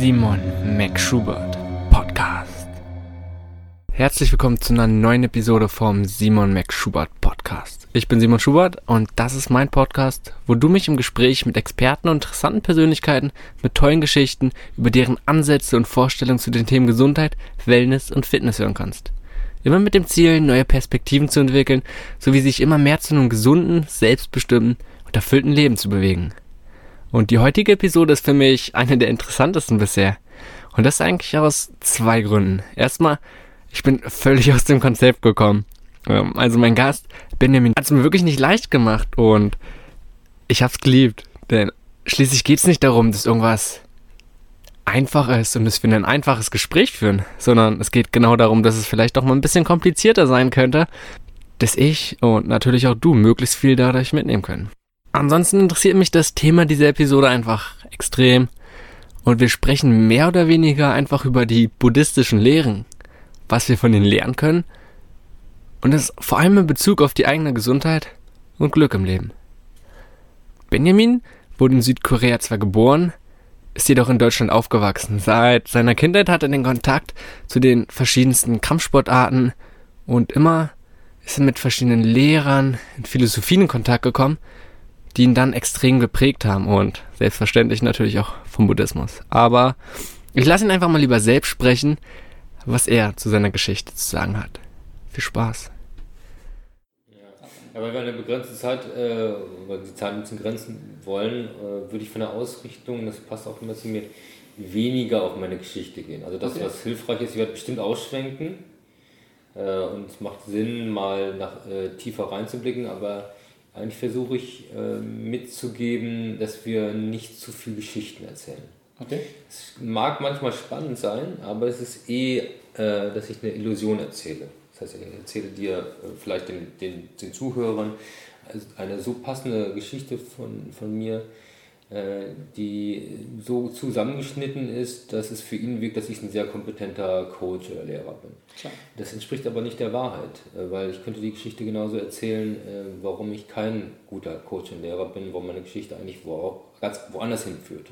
Simon McSchubert Podcast. Herzlich willkommen zu einer neuen Episode vom Simon McSchubert Podcast. Ich bin Simon Schubert und das ist mein Podcast, wo du mich im Gespräch mit Experten und interessanten Persönlichkeiten mit tollen Geschichten über deren Ansätze und Vorstellungen zu den Themen Gesundheit, Wellness und Fitness hören kannst. Immer mit dem Ziel, neue Perspektiven zu entwickeln, sowie sich immer mehr zu einem gesunden, selbstbestimmten und erfüllten Leben zu bewegen. Und die heutige Episode ist für mich eine der interessantesten bisher. Und das eigentlich aus zwei Gründen. Erstmal, ich bin völlig aus dem Konzept gekommen. Ähm, also mein Gast, Benjamin, hat es mir wirklich nicht leicht gemacht und ich hab's geliebt. Denn schließlich geht's nicht darum, dass irgendwas einfach ist und dass wir ein einfaches Gespräch führen, sondern es geht genau darum, dass es vielleicht auch mal ein bisschen komplizierter sein könnte, dass ich und natürlich auch du möglichst viel dadurch mitnehmen können. Ansonsten interessiert mich das Thema dieser Episode einfach extrem. Und wir sprechen mehr oder weniger einfach über die buddhistischen Lehren, was wir von ihnen lernen können. Und das vor allem in Bezug auf die eigene Gesundheit und Glück im Leben. Benjamin wurde in Südkorea zwar geboren, ist jedoch in Deutschland aufgewachsen. Seit seiner Kindheit hat er den Kontakt zu den verschiedensten Kampfsportarten und immer ist er mit verschiedenen Lehrern in Philosophien in Kontakt gekommen, die ihn dann extrem geprägt haben und selbstverständlich natürlich auch vom Buddhismus. Aber ich lasse ihn einfach mal lieber selbst sprechen, was er zu seiner Geschichte zu sagen hat. Viel Spaß. Ja, weil wir eine begrenzte Zeit, äh, weil die Zeit ein bisschen grenzen wollen, äh, würde ich von der Ausrichtung, das passt auch immer zu mir, weniger auf meine Geschichte gehen. Also das, okay. was hilfreich ist, ich werde bestimmt ausschwenken äh, und es macht Sinn, mal nach, äh, tiefer reinzublicken, aber eigentlich versuche ich äh, mitzugeben, dass wir nicht zu viel Geschichten erzählen. Okay. Es mag manchmal spannend sein, aber es ist eh, äh, dass ich eine Illusion erzähle. Das heißt, ich erzähle dir äh, vielleicht den, den, den Zuhörern eine so passende Geschichte von, von mir, die so zusammengeschnitten ist, dass es für ihn wirkt, dass ich ein sehr kompetenter Coach oder Lehrer bin. Klar. Das entspricht aber nicht der Wahrheit, äh, weil ich könnte die Geschichte genauso erzählen, äh, warum ich kein guter Coach und Lehrer bin, warum meine Geschichte eigentlich wo, ganz woanders hinführt.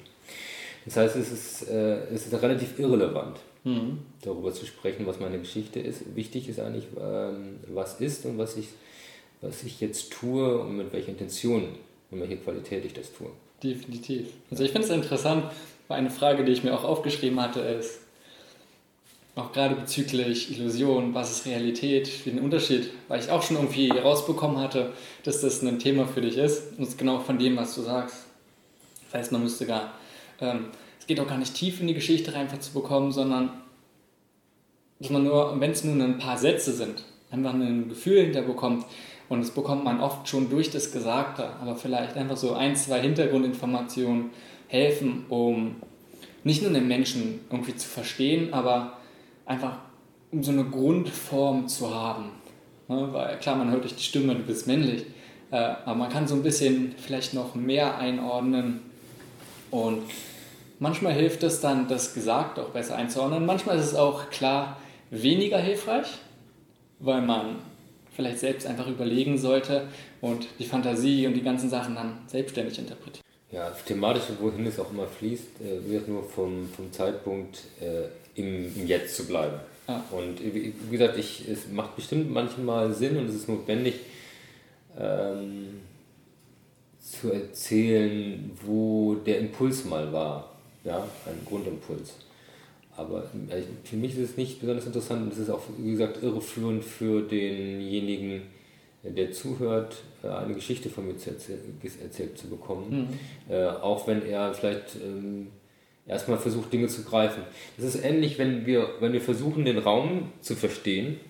Das heißt, es ist, es ist relativ irrelevant, mhm. darüber zu sprechen, was meine Geschichte ist. Wichtig ist eigentlich, ähm, was ist und was ich, was ich jetzt tue und mit welcher Intention und welcher Qualität ich das tue. Definitiv. Also ich finde es interessant, weil eine Frage, die ich mir auch aufgeschrieben hatte, ist, auch gerade bezüglich Illusion, was ist Realität, wie den Unterschied, weil ich auch schon irgendwie rausbekommen hatte, dass das ein Thema für dich ist und es genau von dem, was du sagst. Das heißt, man müsste gar, ähm, es geht auch gar nicht tief in die Geschichte rein zu bekommen, sondern dass man nur, wenn es nur ein paar Sätze sind, einfach ein Gefühl hinterbekommt, und das bekommt man oft schon durch das Gesagte, aber vielleicht einfach so ein, zwei Hintergrundinformationen helfen, um nicht nur den Menschen irgendwie zu verstehen, aber einfach um so eine Grundform zu haben. Ne? Weil klar, man hört durch die Stimme, du bist männlich, äh, aber man kann so ein bisschen vielleicht noch mehr einordnen und manchmal hilft es dann, das Gesagte auch besser einzuordnen. Manchmal ist es auch klar weniger hilfreich, weil man vielleicht selbst einfach überlegen sollte und die Fantasie und die ganzen Sachen dann selbstständig interpretieren. Ja, thematisch, wohin es auch immer fließt, äh, wird nur vom, vom Zeitpunkt äh, im, im Jetzt zu bleiben. Ja. Und wie gesagt, ich, es macht bestimmt manchmal Sinn und es ist notwendig, ähm, zu erzählen, wo der Impuls mal war. Ja, ein Grundimpuls. Aber äh, für mich ist es nicht besonders interessant und es ist auch, wie gesagt, irreführend für denjenigen, der zuhört, äh, eine Geschichte von mir zu erzähl erzählt zu bekommen. Mhm. Äh, auch wenn er vielleicht ähm, erstmal versucht, Dinge zu greifen. Das ist ähnlich, wenn wir, wenn wir versuchen, den Raum zu verstehen,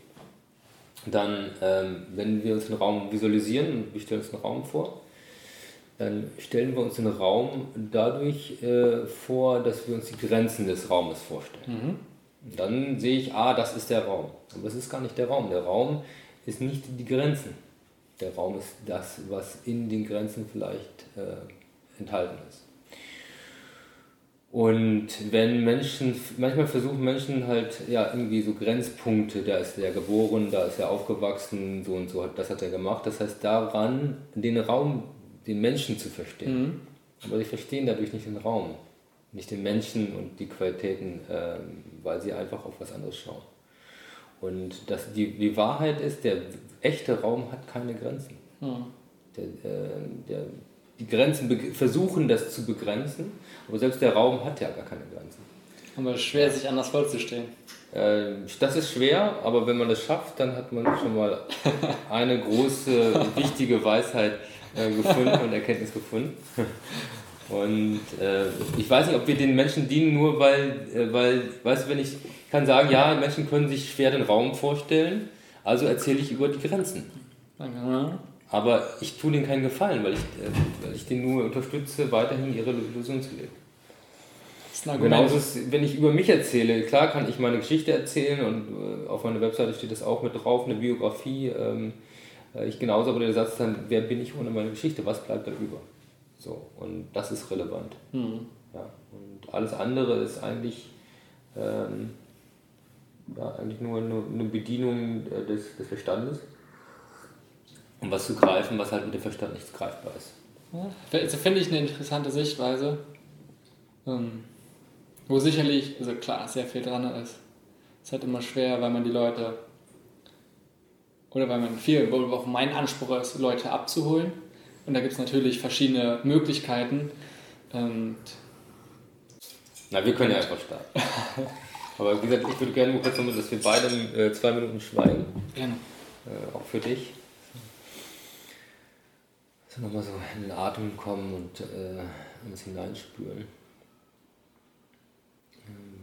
dann, ähm, wenn wir uns den Raum visualisieren und wir stellen uns einen Raum vor, dann stellen wir uns den Raum dadurch äh, vor, dass wir uns die Grenzen des Raumes vorstellen. Mhm. Dann sehe ich, ah, das ist der Raum. Aber es ist gar nicht der Raum. Der Raum ist nicht die Grenzen. Der Raum ist das, was in den Grenzen vielleicht äh, enthalten ist. Und wenn Menschen, manchmal versuchen Menschen halt, ja, irgendwie so Grenzpunkte, da ist er geboren, da ist er aufgewachsen, so und so, das hat er gemacht. Das heißt, daran den Raum den Menschen zu verstehen. Mhm. Aber sie verstehen dadurch nicht den Raum. nicht den Menschen und die Qualitäten, äh, weil sie einfach auf was anderes schauen. Und das, die, die Wahrheit ist, der echte Raum hat keine Grenzen. Mhm. Der, äh, der, die Grenzen versuchen das zu begrenzen, aber selbst der Raum hat ja gar keine Grenzen. Aber es ist schwer, sich anders vorzustellen. Äh, das ist schwer, aber wenn man das schafft, dann hat man schon mal eine große, wichtige Weisheit äh, gefunden und Erkenntnis gefunden. Und äh, ich weiß nicht, ob wir den Menschen dienen, nur weil, äh, weil, weißt du, wenn ich kann sagen, ja, Menschen können sich schwer den Raum vorstellen, also erzähle ich über die Grenzen. Aber ich tue denen keinen Gefallen, weil ich, äh, weil ich denen nur unterstütze, weiterhin ihre Illusion zu leben. Genauso ist, wenn ich über mich erzähle, klar kann ich meine Geschichte erzählen und äh, auf meiner Webseite steht das auch mit drauf, eine Biografie. Ähm, äh, ich genauso, aber der Satz dann, wer bin ich ohne meine Geschichte, was bleibt da über? So, und das ist relevant. Mhm. Ja, und alles andere ist eigentlich, ähm, ja, eigentlich nur eine, eine Bedienung äh, des, des Verstandes um was zu greifen, was halt mit dem Verstand nicht greifbar ist. Ja, also finde ich eine interessante Sichtweise, ähm, wo sicherlich, also klar, sehr viel dran ist. Es ist halt immer schwer, weil man die Leute, oder weil man viel, auch mein Anspruch ist, Leute abzuholen. Und da gibt es natürlich verschiedene Möglichkeiten. Und Na, wir können ja einfach starten. Aber wie gesagt, ich würde gerne kurz nochmal, dass wir beide äh, zwei Minuten schweigen. Gerne. Äh, auch für dich so nochmal so in den Atem kommen und äh, uns hineinspüren. Ähm,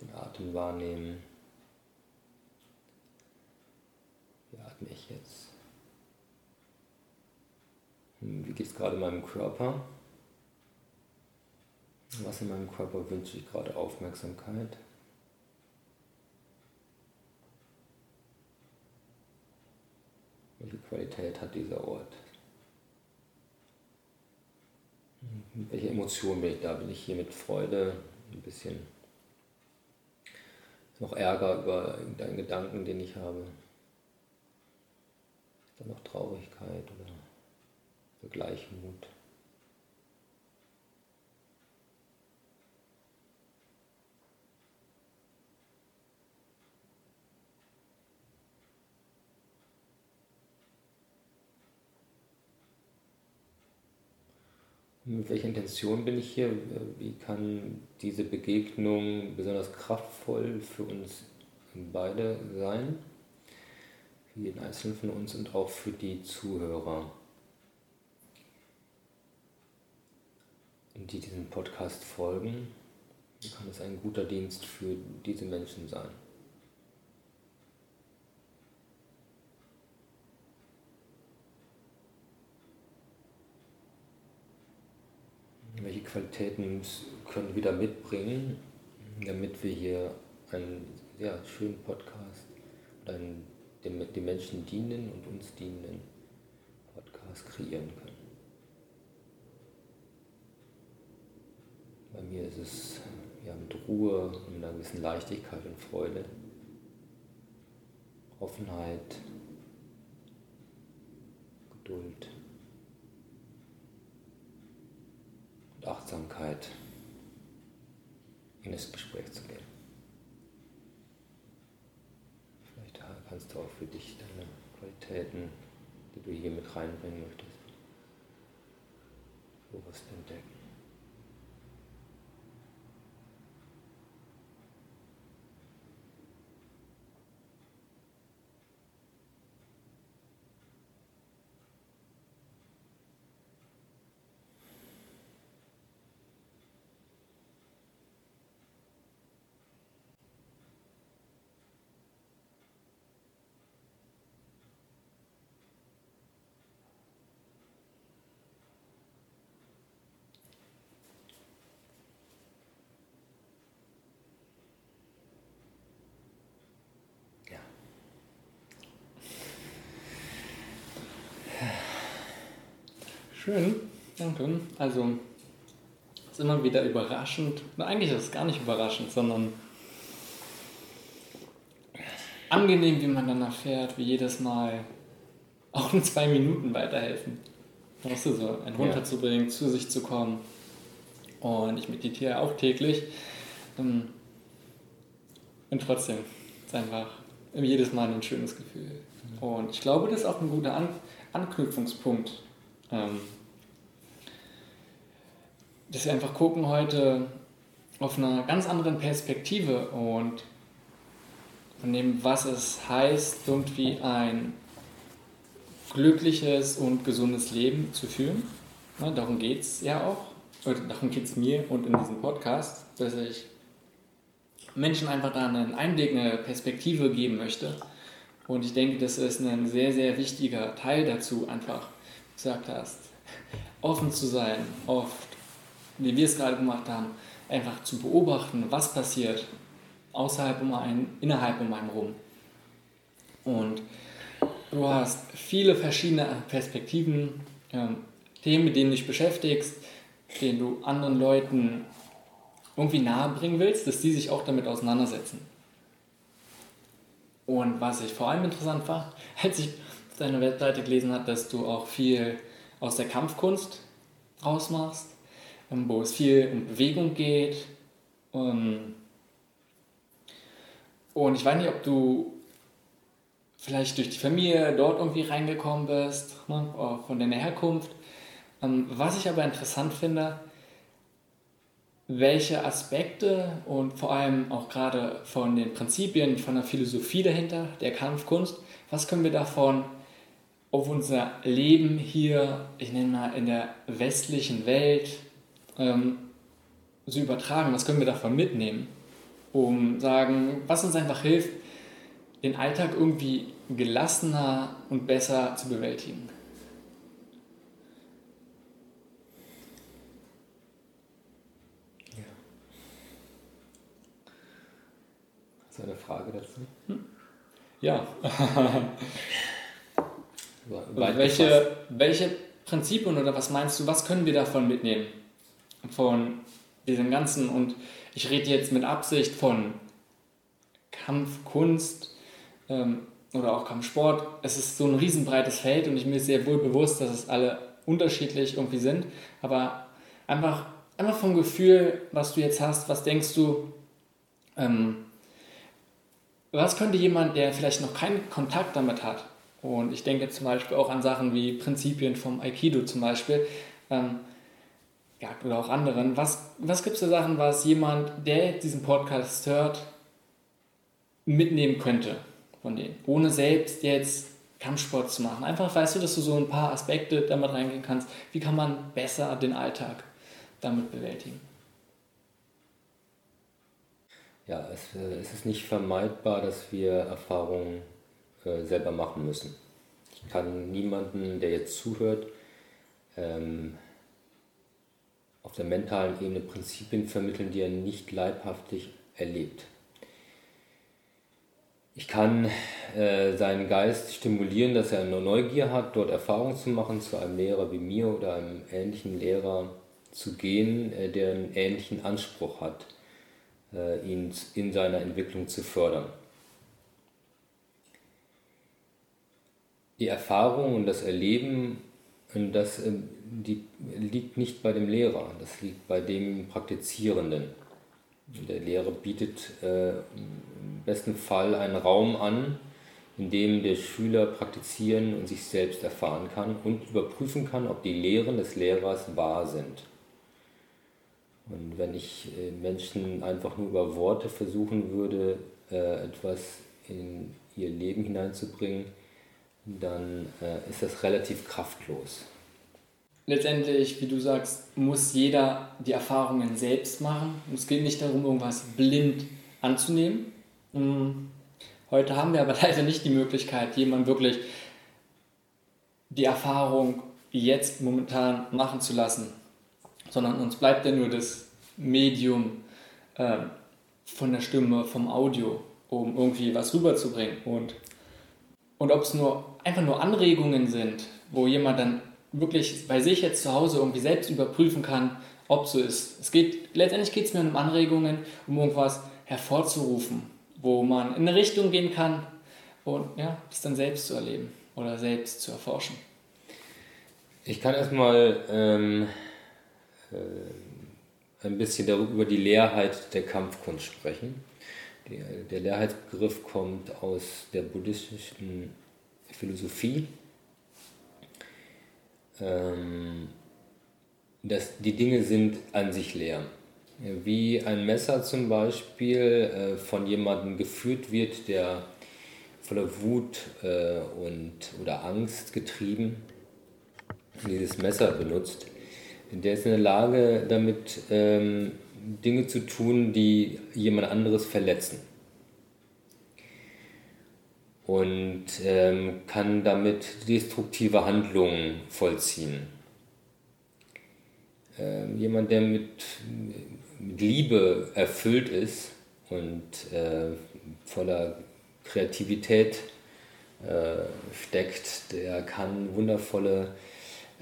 den Atem wahrnehmen. Wie atme ich jetzt? Hm, wie geht es gerade meinem Körper? Was in meinem Körper wünsche ich gerade Aufmerksamkeit? Welche Qualität hat dieser Ort? welche Emotion bin ich da? Bin ich hier mit Freude, ein bisschen noch Ärger über irgendeinen Gedanken, den ich habe? Ist da noch Traurigkeit oder Gleichmut? Mit welcher Intention bin ich hier? Wie kann diese Begegnung besonders kraftvoll für uns beide sein? Für jeden Einzelnen von uns und auch für die Zuhörer, die diesem Podcast folgen. Wie kann es ein guter Dienst für diese Menschen sein? Welche Qualitäten können wir wieder mitbringen, damit wir hier einen ja, schönen Podcast oder einen dem, dem Menschen dienen und uns dienenden Podcast kreieren können. Bei mir ist es ja, mit Ruhe und einer gewissen Leichtigkeit und Freude, Offenheit, Geduld. Und Achtsamkeit in das Gespräch zu gehen. Vielleicht kannst du auch für dich deine Qualitäten, die du hier mit reinbringen möchtest, bewusst entdecken. Schön, danke. Also, es ist immer wieder überraschend. Na, eigentlich ist es gar nicht überraschend, sondern angenehm, wie man dann erfährt, wie jedes Mal auch in zwei Minuten weiterhelfen. Weißt du, so einen runterzubringen, ja. zu sich zu kommen. Und ich meditiere auch täglich. Ähm, und trotzdem ist einfach jedes Mal ein schönes Gefühl. Und ich glaube, das ist auch ein guter An Anknüpfungspunkt. Ähm, dass wir einfach gucken heute auf einer ganz anderen Perspektive und von dem, was es heißt, irgendwie ein glückliches und gesundes Leben zu führen. Na, darum geht es ja auch. Oder darum geht es mir und in diesem Podcast, dass ich Menschen einfach da einen Einblick, eine Perspektive geben möchte. Und ich denke, das ist ein sehr, sehr wichtiger Teil dazu, einfach, gesagt hast, offen zu sein, oft, wie wir es gerade gemacht haben, einfach zu beobachten, was passiert außerhalb um einen, innerhalb um einen rum. Und du hast viele verschiedene Perspektiven, ähm, Themen, mit denen du dich beschäftigst, denen du anderen Leuten irgendwie nahebringen willst, dass die sich auch damit auseinandersetzen. Und was ich vor allem interessant war, als ich deiner Webseite gelesen habe, dass du auch viel aus der Kampfkunst rausmachst, ähm, wo es viel um Bewegung geht. Ähm, und ich weiß nicht, ob du vielleicht durch die Familie dort irgendwie reingekommen bist, ne, von deiner Herkunft. Ähm, was ich aber interessant finde, welche Aspekte und vor allem auch gerade von den Prinzipien, von der Philosophie dahinter, der Kampfkunst, was können wir davon auf unser Leben hier, ich nenne mal in der westlichen Welt, ähm, so übertragen? Was können wir davon mitnehmen, um sagen, was uns einfach hilft, den Alltag irgendwie gelassener und besser zu bewältigen? Hast du eine Frage dazu? Hm. Ja. welche, welche Prinzipien oder was meinst du, was können wir davon mitnehmen? Von diesem Ganzen und ich rede jetzt mit Absicht von Kampfkunst ähm, oder auch Kampfsport. Es ist so ein riesenbreites Feld und ich mir sehr wohl bewusst, dass es alle unterschiedlich irgendwie sind, aber einfach, einfach vom Gefühl, was du jetzt hast, was denkst du, ähm, was könnte jemand, der vielleicht noch keinen Kontakt damit hat, und ich denke zum Beispiel auch an Sachen wie Prinzipien vom Aikido zum Beispiel, ähm, ja, oder auch anderen, was, was gibt es für Sachen, was jemand, der diesen Podcast hört, mitnehmen könnte von denen, ohne selbst jetzt Kampfsport zu machen. Einfach weißt du, dass du so ein paar Aspekte damit reingehen kannst. Wie kann man besser den Alltag damit bewältigen? ja, es, äh, es ist nicht vermeidbar, dass wir Erfahrungen äh, selber machen müssen. Ich kann niemanden, der jetzt zuhört, ähm, auf der mentalen Ebene Prinzipien vermitteln, die er nicht leibhaftig erlebt. Ich kann äh, seinen Geist stimulieren, dass er eine Neugier hat, dort Erfahrungen zu machen, zu einem Lehrer wie mir oder einem ähnlichen Lehrer zu gehen, äh, der einen ähnlichen Anspruch hat äh, ihn in seiner Entwicklung zu fördern. Die Erfahrung und das Erleben, das äh, die, liegt nicht bei dem Lehrer, das liegt bei dem Praktizierenden. Der Lehrer bietet äh, im besten Fall einen Raum an, in dem der Schüler praktizieren und sich selbst erfahren kann und überprüfen kann, ob die Lehren des Lehrers wahr sind. Und wenn ich äh, Menschen einfach nur über Worte versuchen würde, äh, etwas in ihr Leben hineinzubringen, dann äh, ist das relativ kraftlos. Letztendlich, wie du sagst, muss jeder die Erfahrungen selbst machen. Es geht nicht darum, irgendwas blind anzunehmen. Hm. Heute haben wir aber leider nicht die Möglichkeit, jemandem wirklich die Erfahrung jetzt momentan machen zu lassen sondern uns bleibt ja nur das Medium äh, von der Stimme, vom Audio, um irgendwie was rüberzubringen. Und, und ob es nur einfach nur Anregungen sind, wo jemand dann wirklich bei sich jetzt zu Hause irgendwie selbst überprüfen kann, ob so ist. Es geht, letztendlich geht es mir um Anregungen, um irgendwas hervorzurufen, wo man in eine Richtung gehen kann und ja, das dann selbst zu erleben oder selbst zu erforschen. Ich kann erstmal ähm, äh, ein bisschen darüber, über die Leerheit der Kampfkunst sprechen. Die, der Leerheitsbegriff kommt aus der buddhistischen Philosophie. Ähm, dass die Dinge sind an sich leer. Wie ein Messer zum Beispiel äh, von jemandem geführt wird, der voller Wut äh, und, oder Angst getrieben dieses Messer benutzt, der ist in der Lage, damit ähm, Dinge zu tun, die jemand anderes verletzen. Und ähm, kann damit destruktive Handlungen vollziehen. Ähm, jemand, der mit, mit Liebe erfüllt ist und äh, voller Kreativität äh, steckt, der kann wundervolle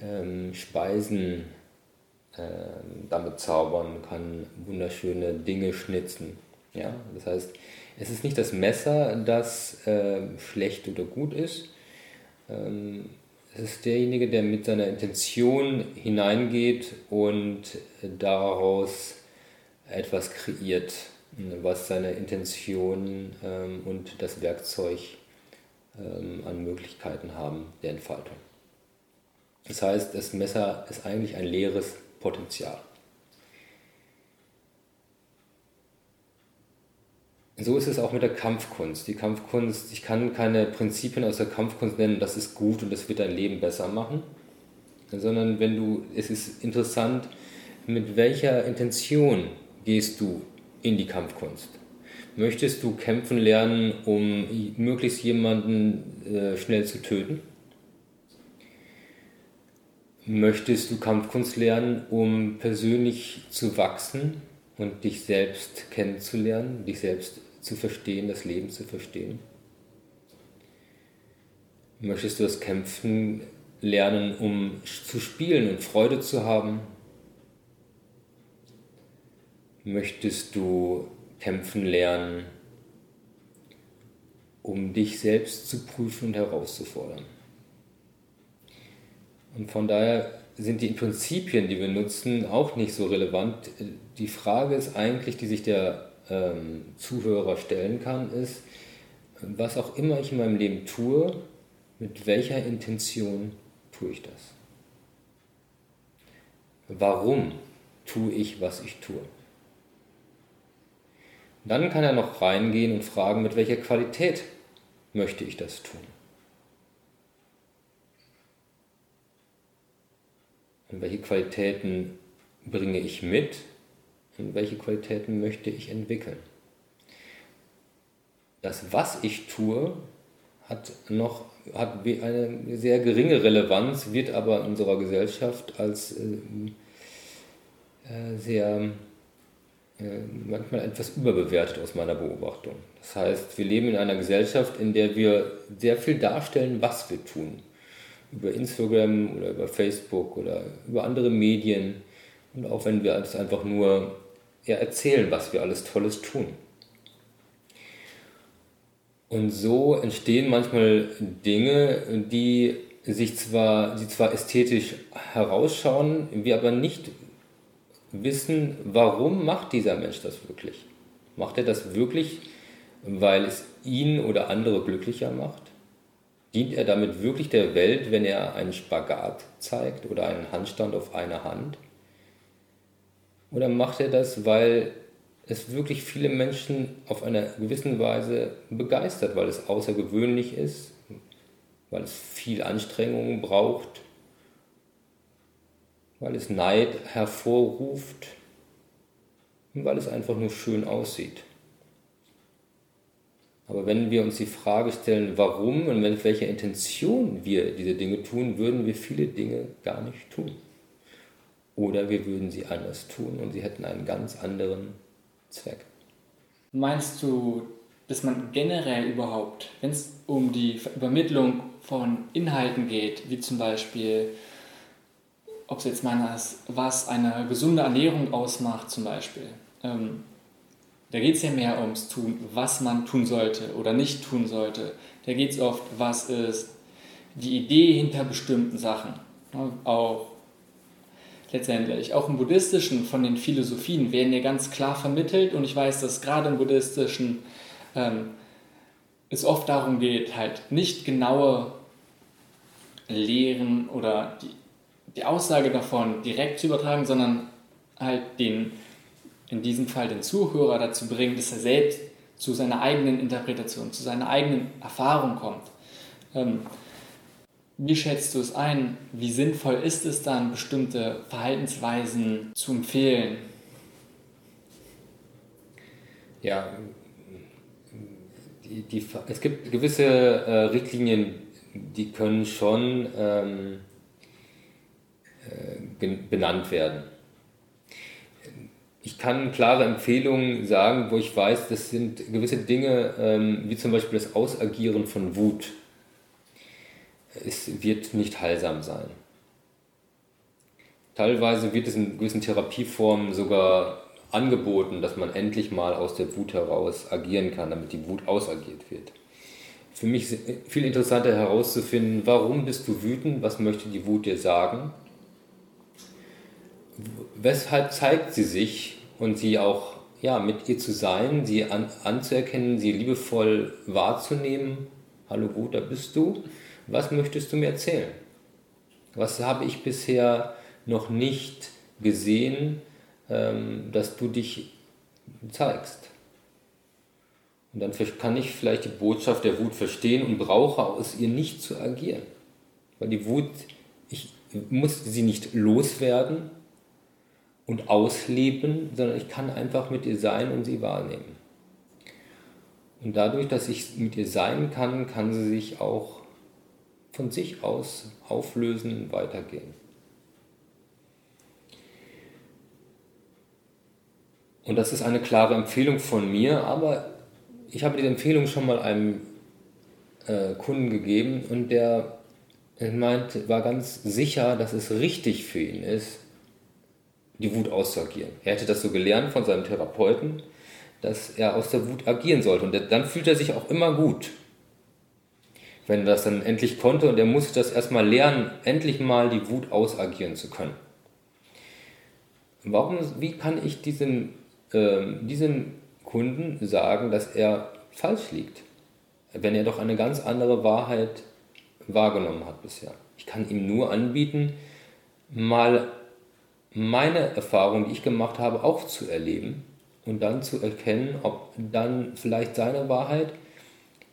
ähm, Speisen äh, damit zaubern, kann wunderschöne Dinge schnitzen. Ja? Das heißt, es ist nicht das Messer, das äh, schlecht oder gut ist. Ähm, es ist derjenige, der mit seiner Intention hineingeht und daraus etwas kreiert, was seine Intention ähm, und das Werkzeug ähm, an Möglichkeiten haben der Entfaltung. Das heißt, das Messer ist eigentlich ein leeres Potenzial. So ist es auch mit der Kampfkunst. Die Kampfkunst, ich kann keine Prinzipien aus der Kampfkunst nennen, das ist gut und das wird dein Leben besser machen, sondern wenn du, es ist interessant, mit welcher Intention gehst du in die Kampfkunst. Möchtest du kämpfen lernen, um möglichst jemanden äh, schnell zu töten? Möchtest du Kampfkunst lernen, um persönlich zu wachsen und dich selbst kennenzulernen, dich selbst zu verstehen, das Leben zu verstehen? Möchtest du das Kämpfen lernen, um zu spielen und Freude zu haben? Möchtest du kämpfen lernen, um dich selbst zu prüfen und herauszufordern? Und von daher sind die Prinzipien, die wir nutzen, auch nicht so relevant. Die Frage ist eigentlich, die sich der ähm, Zuhörer stellen kann, ist, was auch immer ich in meinem Leben tue, mit welcher Intention tue ich das? Warum tue ich, was ich tue? Dann kann er noch reingehen und fragen, mit welcher Qualität möchte ich das tun? Und welche Qualitäten bringe ich mit welche Qualitäten möchte ich entwickeln. Das, was ich tue, hat noch hat eine sehr geringe Relevanz, wird aber in unserer Gesellschaft als äh, äh, sehr äh, manchmal etwas überbewertet aus meiner Beobachtung. Das heißt, wir leben in einer Gesellschaft, in der wir sehr viel darstellen, was wir tun. Über Instagram oder über Facebook oder über andere Medien. Und auch wenn wir es einfach nur ja, erzählen, was wir alles Tolles tun. Und so entstehen manchmal Dinge, die sich zwar, die zwar ästhetisch herausschauen, wir aber nicht wissen, warum macht dieser Mensch das wirklich? Macht er das wirklich, weil es ihn oder andere glücklicher macht? Dient er damit wirklich der Welt, wenn er einen Spagat zeigt oder einen Handstand auf einer Hand? Oder macht er das, weil es wirklich viele Menschen auf eine gewisse Weise begeistert, weil es außergewöhnlich ist, weil es viel Anstrengung braucht, weil es Neid hervorruft und weil es einfach nur schön aussieht. Aber wenn wir uns die Frage stellen, warum und mit welcher Intention wir diese Dinge tun, würden wir viele Dinge gar nicht tun. Oder wir würden sie anders tun und sie hätten einen ganz anderen Zweck. Meinst du, dass man generell überhaupt, wenn es um die Übermittlung von Inhalten geht, wie zum Beispiel, ob es jetzt meinst, was eine gesunde Ernährung ausmacht zum Beispiel, ähm, da geht es ja mehr ums Tun, was man tun sollte oder nicht tun sollte. Da geht es oft, was ist die Idee hinter bestimmten Sachen. Auch letztendlich, auch im Buddhistischen von den Philosophien werden ja ganz klar vermittelt und ich weiß, dass gerade im Buddhistischen ähm, es oft darum geht, halt nicht genaue Lehren oder die, die Aussage davon direkt zu übertragen, sondern halt den, in diesem Fall den Zuhörer dazu bringen, dass er selbst zu seiner eigenen Interpretation, zu seiner eigenen Erfahrung kommt. Ähm, wie schätzt du es ein? Wie sinnvoll ist es dann, bestimmte Verhaltensweisen zu empfehlen? Ja, die, die, es gibt gewisse äh, Richtlinien, die können schon ähm, äh, benannt werden. Ich kann klare Empfehlungen sagen, wo ich weiß, das sind gewisse Dinge, ähm, wie zum Beispiel das Ausagieren von Wut es wird nicht heilsam sein. Teilweise wird es in gewissen Therapieformen sogar angeboten, dass man endlich mal aus der Wut heraus agieren kann, damit die Wut ausagiert wird. Für mich ist viel interessanter herauszufinden, warum bist du wütend, was möchte die Wut dir sagen, weshalb zeigt sie sich und sie auch ja, mit ihr zu sein, sie an, anzuerkennen, sie liebevoll wahrzunehmen. Hallo Wut, da bist du was möchtest du mir erzählen? Was habe ich bisher noch nicht gesehen, ähm, dass du dich zeigst? Und dann kann ich vielleicht die Botschaft der Wut verstehen und brauche aus ihr nicht zu agieren. Weil die Wut, ich muss sie nicht loswerden und ausleben, sondern ich kann einfach mit ihr sein und sie wahrnehmen. Und dadurch, dass ich mit ihr sein kann, kann sie sich auch von sich aus auflösen, weitergehen. Und das ist eine klare Empfehlung von mir, aber ich habe diese Empfehlung schon mal einem äh, Kunden gegeben und der meint, war ganz sicher, dass es richtig für ihn ist, die Wut auszuagieren. Er hätte das so gelernt von seinem Therapeuten, dass er aus der Wut agieren sollte. Und dann fühlt er sich auch immer gut wenn er das dann endlich konnte und er musste das erstmal lernen, endlich mal die Wut ausagieren zu können. Warum, wie kann ich diesem, äh, diesem Kunden sagen, dass er falsch liegt, wenn er doch eine ganz andere Wahrheit wahrgenommen hat bisher? Ich kann ihm nur anbieten, mal meine Erfahrung, die ich gemacht habe, auch zu erleben und dann zu erkennen, ob dann vielleicht seine Wahrheit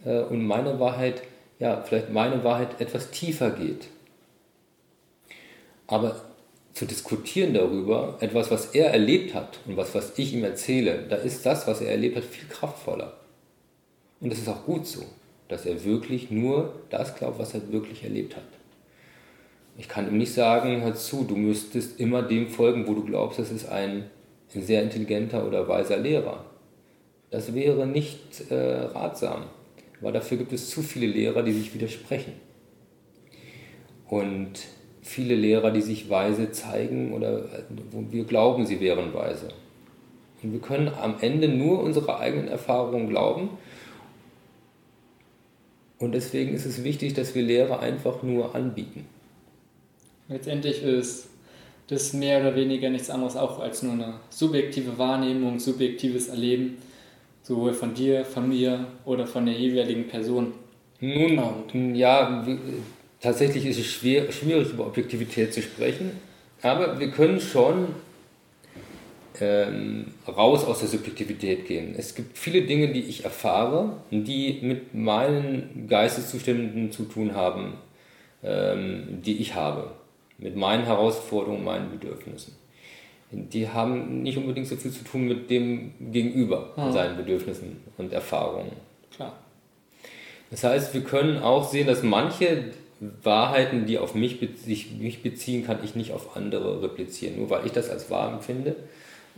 äh, und meine Wahrheit ja, vielleicht meine Wahrheit etwas tiefer geht. Aber zu diskutieren darüber, etwas, was er erlebt hat und was, was ich ihm erzähle, da ist das, was er erlebt hat, viel kraftvoller. Und es ist auch gut so, dass er wirklich nur das glaubt, was er wirklich erlebt hat. Ich kann ihm nicht sagen, hör zu, du müsstest immer dem folgen, wo du glaubst, das ist ein sehr intelligenter oder weiser Lehrer. Das wäre nicht äh, ratsam weil dafür gibt es zu viele Lehrer, die sich widersprechen. Und viele Lehrer, die sich weise zeigen oder wo wir glauben, sie wären weise. Und wir können am Ende nur unsere eigenen Erfahrungen glauben. Und deswegen ist es wichtig, dass wir Lehrer einfach nur anbieten. Letztendlich ist das mehr oder weniger nichts anderes auch als nur eine subjektive Wahrnehmung, subjektives Erleben sowohl von dir, von mir oder von der jeweiligen Person. Nun, ja, tatsächlich ist es schwer, schwierig über Objektivität zu sprechen, aber wir können schon ähm, raus aus der Subjektivität gehen. Es gibt viele Dinge, die ich erfahre, die mit meinen Geisteszuständen zu tun haben, ähm, die ich habe, mit meinen Herausforderungen, meinen Bedürfnissen die haben nicht unbedingt so viel zu tun mit dem Gegenüber und seinen Bedürfnissen und Erfahrungen. Klar. Das heißt, wir können auch sehen, dass manche Wahrheiten, die auf mich, sich, mich beziehen, kann ich nicht auf andere replizieren. Nur weil ich das als wahr empfinde,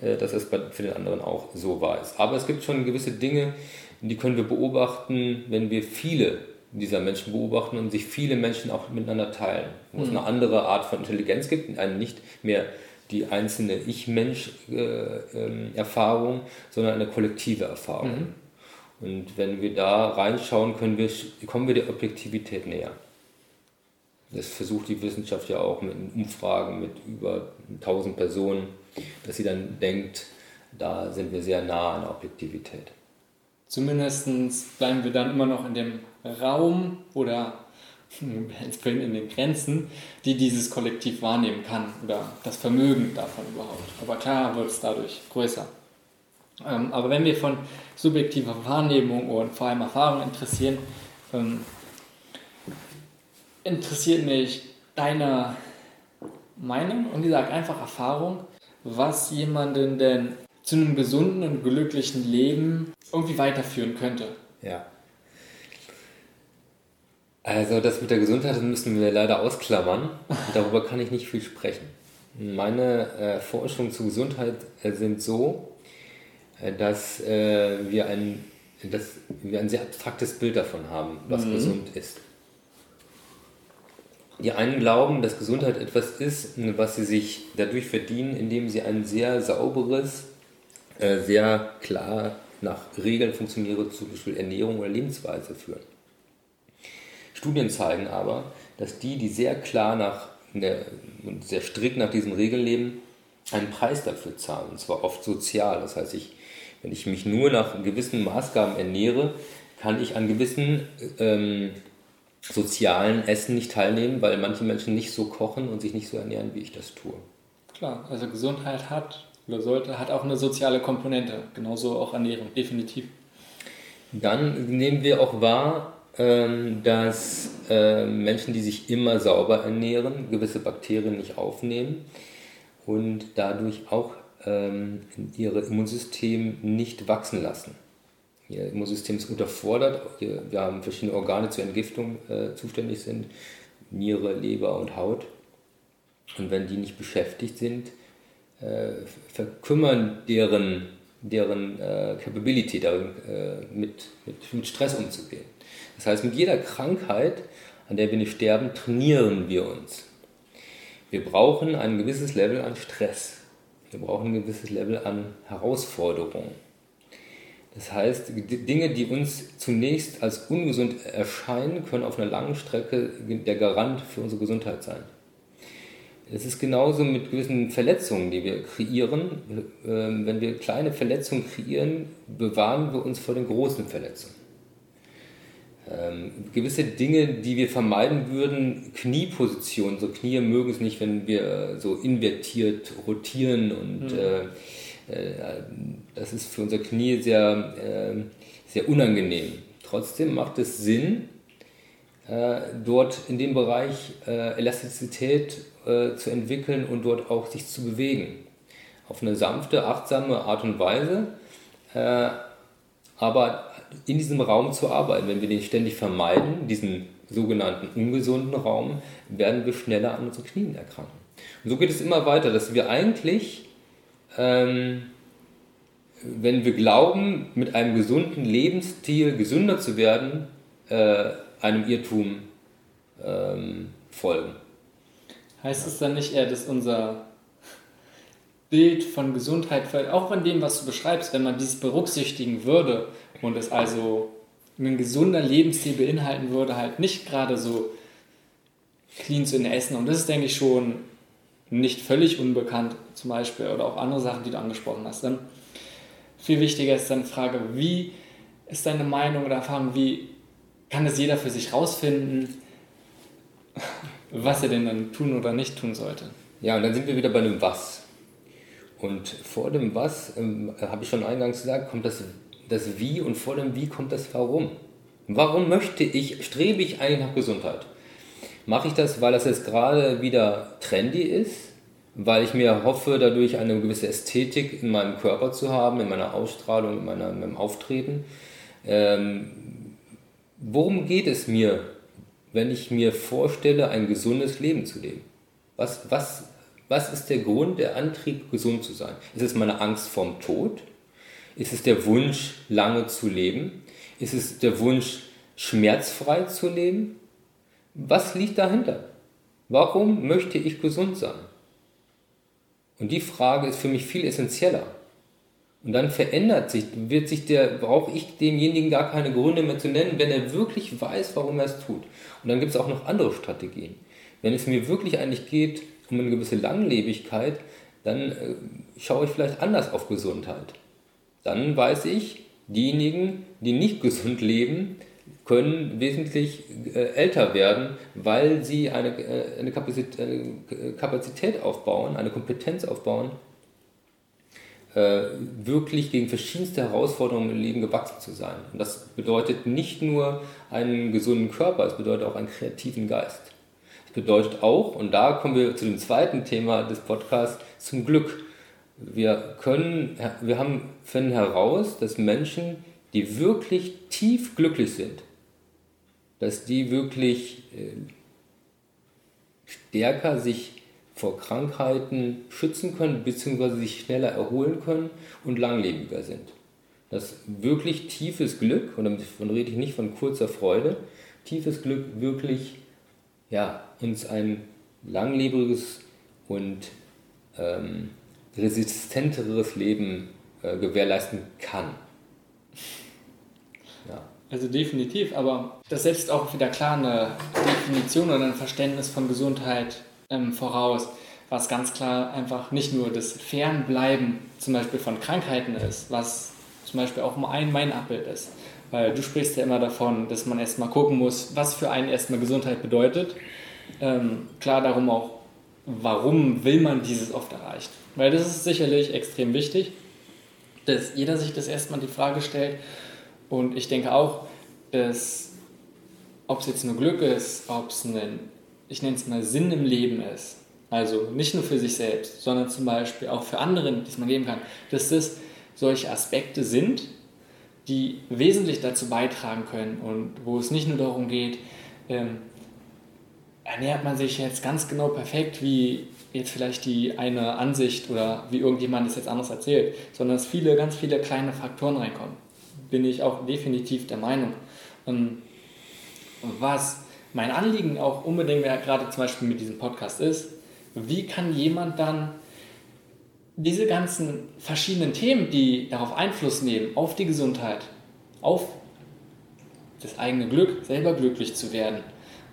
äh, dass es für den anderen auch so wahr ist. Aber es gibt schon gewisse Dinge, die können wir beobachten, wenn wir viele dieser Menschen beobachten und sich viele Menschen auch miteinander teilen. Wo mhm. es eine andere Art von Intelligenz gibt, eine nicht mehr die einzelne Ich-Mensch-Erfahrung, äh, ähm, sondern eine kollektive Erfahrung. Mhm. Und wenn wir da reinschauen, können wir, kommen wir der Objektivität näher. Das versucht die Wissenschaft ja auch mit Umfragen mit über 1000 Personen, dass sie dann denkt, da sind wir sehr nah an der Objektivität. Zumindest bleiben wir dann immer noch in dem Raum oder in den Grenzen, die dieses Kollektiv wahrnehmen kann oder das Vermögen davon überhaupt. Aber klar wird es dadurch größer. Ähm, aber wenn wir von subjektiver Wahrnehmung und vor allem Erfahrung interessieren, ähm, interessiert mich deine Meinung und wie gesagt einfach Erfahrung, was jemanden denn zu einem gesunden und glücklichen Leben irgendwie weiterführen könnte. Ja. Also das mit der Gesundheit müssen wir leider ausklammern. Darüber kann ich nicht viel sprechen. Meine äh, Forschungen zur Gesundheit äh, sind so, äh, dass, äh, wir ein, dass wir ein sehr abstraktes Bild davon haben, was mhm. gesund ist. Die einen glauben, dass Gesundheit etwas ist, was sie sich dadurch verdienen, indem sie ein sehr sauberes, äh, sehr klar nach Regeln funktionierende, zum Beispiel Ernährung oder Lebensweise führen. Studien zeigen aber, dass die, die sehr klar nach und sehr strikt nach diesen Regeln leben, einen Preis dafür zahlen, und zwar oft sozial. Das heißt, ich, wenn ich mich nur nach gewissen Maßgaben ernähre, kann ich an gewissen ähm, sozialen Essen nicht teilnehmen, weil manche Menschen nicht so kochen und sich nicht so ernähren, wie ich das tue. Klar, also Gesundheit hat oder sollte, hat auch eine soziale Komponente, genauso auch Ernährung, definitiv. Dann nehmen wir auch wahr, dass ähm, Menschen, die sich immer sauber ernähren, gewisse Bakterien nicht aufnehmen und dadurch auch ähm, ihr Immunsystem nicht wachsen lassen. Ihr Immunsystem ist unterfordert. Wir haben verschiedene Organe zur Entgiftung äh, zuständig sind, Niere, Leber und Haut. Und wenn die nicht beschäftigt sind, äh, verkümmern deren, deren äh, Capability darin, äh, mit, mit, mit Stress umzugehen. Das heißt, mit jeder Krankheit, an der wir nicht sterben, trainieren wir uns. Wir brauchen ein gewisses Level an Stress. Wir brauchen ein gewisses Level an Herausforderungen. Das heißt, Dinge, die uns zunächst als ungesund erscheinen, können auf einer langen Strecke der Garant für unsere Gesundheit sein. Es ist genauso mit gewissen Verletzungen, die wir kreieren. Ähm, wenn wir kleine Verletzungen kreieren, bewahren wir uns vor den großen Verletzungen. Ähm, gewisse Dinge, die wir vermeiden würden, Kniepositionen, so Knie mögen es nicht, wenn wir so invertiert rotieren und mhm. äh, äh, das ist für unser Knie sehr, äh, sehr unangenehm. Trotzdem macht es Sinn, äh, dort in dem Bereich Elastizität zu entwickeln und dort auch sich zu bewegen. Auf eine sanfte, achtsame Art und Weise, aber in diesem Raum zu arbeiten. Wenn wir den ständig vermeiden, diesen sogenannten ungesunden Raum, werden wir schneller an unseren Knien erkranken. Und so geht es immer weiter, dass wir eigentlich ähm, wenn wir glauben, mit einem gesunden Lebensstil gesünder zu werden, äh, einem Irrtum ähm, folgen. Heißt es dann nicht eher, dass unser Bild von Gesundheit, auch von dem, was du beschreibst, wenn man dieses berücksichtigen würde und es also ein gesunder Lebensstil beinhalten würde, halt nicht gerade so clean zu essen. Und das ist, denke ich, schon nicht völlig unbekannt, zum Beispiel, oder auch andere Sachen, die du angesprochen hast. Dann viel wichtiger ist dann die Frage, wie ist deine Meinung oder Erfahrung, wie kann es jeder für sich rausfinden, was er denn dann tun oder nicht tun sollte? Ja, und dann sind wir wieder bei dem Was. Und vor dem Was, ähm, habe ich schon eingangs gesagt, kommt das, das Wie und vor dem Wie kommt das Warum. Warum möchte ich, strebe ich eigentlich nach Gesundheit? Mache ich das, weil das jetzt gerade wieder trendy ist? Weil ich mir hoffe, dadurch eine gewisse Ästhetik in meinem Körper zu haben, in meiner Ausstrahlung, in, meiner, in meinem Auftreten? Ähm, worum geht es mir, wenn ich mir vorstelle, ein gesundes Leben zu leben? Was, was, was ist der Grund, der Antrieb, gesund zu sein? Ist es meine Angst vorm Tod? Ist es der Wunsch, lange zu leben? Ist es der Wunsch, schmerzfrei zu leben? Was liegt dahinter? Warum möchte ich gesund sein? Und die Frage ist für mich viel essentieller. Und dann verändert sich, wird sich der, brauche ich demjenigen gar keine Gründe mehr zu nennen, wenn er wirklich weiß, warum er es tut. Und dann gibt es auch noch andere Strategien. Wenn es mir wirklich eigentlich geht um eine gewisse Langlebigkeit, dann äh, schaue ich vielleicht anders auf Gesundheit. Dann weiß ich, diejenigen, die nicht gesund leben, können wesentlich äh, älter werden, weil sie eine, äh, eine, Kapazität, aufbauen, eine Kompetenz aufbauen, wirklich gegen verschiedenste Herausforderungen im Leben gewachsen zu sein. Und das bedeutet nicht nur einen gesunden Körper, es bedeutet auch einen kreativen Geist. Bedeutet auch, und da kommen wir zu dem zweiten Thema des Podcasts, zum Glück. Wir können, wir haben, finden heraus, dass Menschen, die wirklich tief glücklich sind, dass die wirklich äh, stärker sich vor Krankheiten schützen können, beziehungsweise sich schneller erholen können und langlebiger sind. Das wirklich tiefes Glück, und davon rede ich nicht von kurzer Freude, tiefes Glück wirklich ja, uns ein langlebiges und ähm, resistenteres Leben äh, gewährleisten kann. Ja. Also definitiv, aber das setzt auch wieder klar eine Definition oder ein Verständnis von Gesundheit ähm, voraus, was ganz klar einfach nicht nur das Fernbleiben zum Beispiel von Krankheiten ist, was zum Beispiel auch ein mein Abbild ist. Weil du sprichst ja immer davon, dass man erstmal gucken muss, was für einen erstmal Gesundheit bedeutet. Ähm, klar darum auch, warum will man dieses oft erreichen. Weil das ist sicherlich extrem wichtig, dass jeder sich das erstmal die Frage stellt. Und ich denke auch, dass ob es jetzt nur Glück ist, ob es ein, ich nenne es mal Sinn im Leben ist, also nicht nur für sich selbst, sondern zum Beispiel auch für andere, die es man geben kann, dass das solche Aspekte sind, die wesentlich dazu beitragen können und wo es nicht nur darum geht, ähm, ernährt man sich jetzt ganz genau perfekt, wie jetzt vielleicht die eine Ansicht oder wie irgendjemand es jetzt anders erzählt, sondern dass viele, ganz viele kleine Faktoren reinkommen. Bin ich auch definitiv der Meinung. Und was mein Anliegen auch unbedingt gerade zum Beispiel mit diesem Podcast ist, wie kann jemand dann diese ganzen verschiedenen Themen, die darauf Einfluss nehmen, auf die Gesundheit, auf das eigene Glück, selber glücklich zu werden,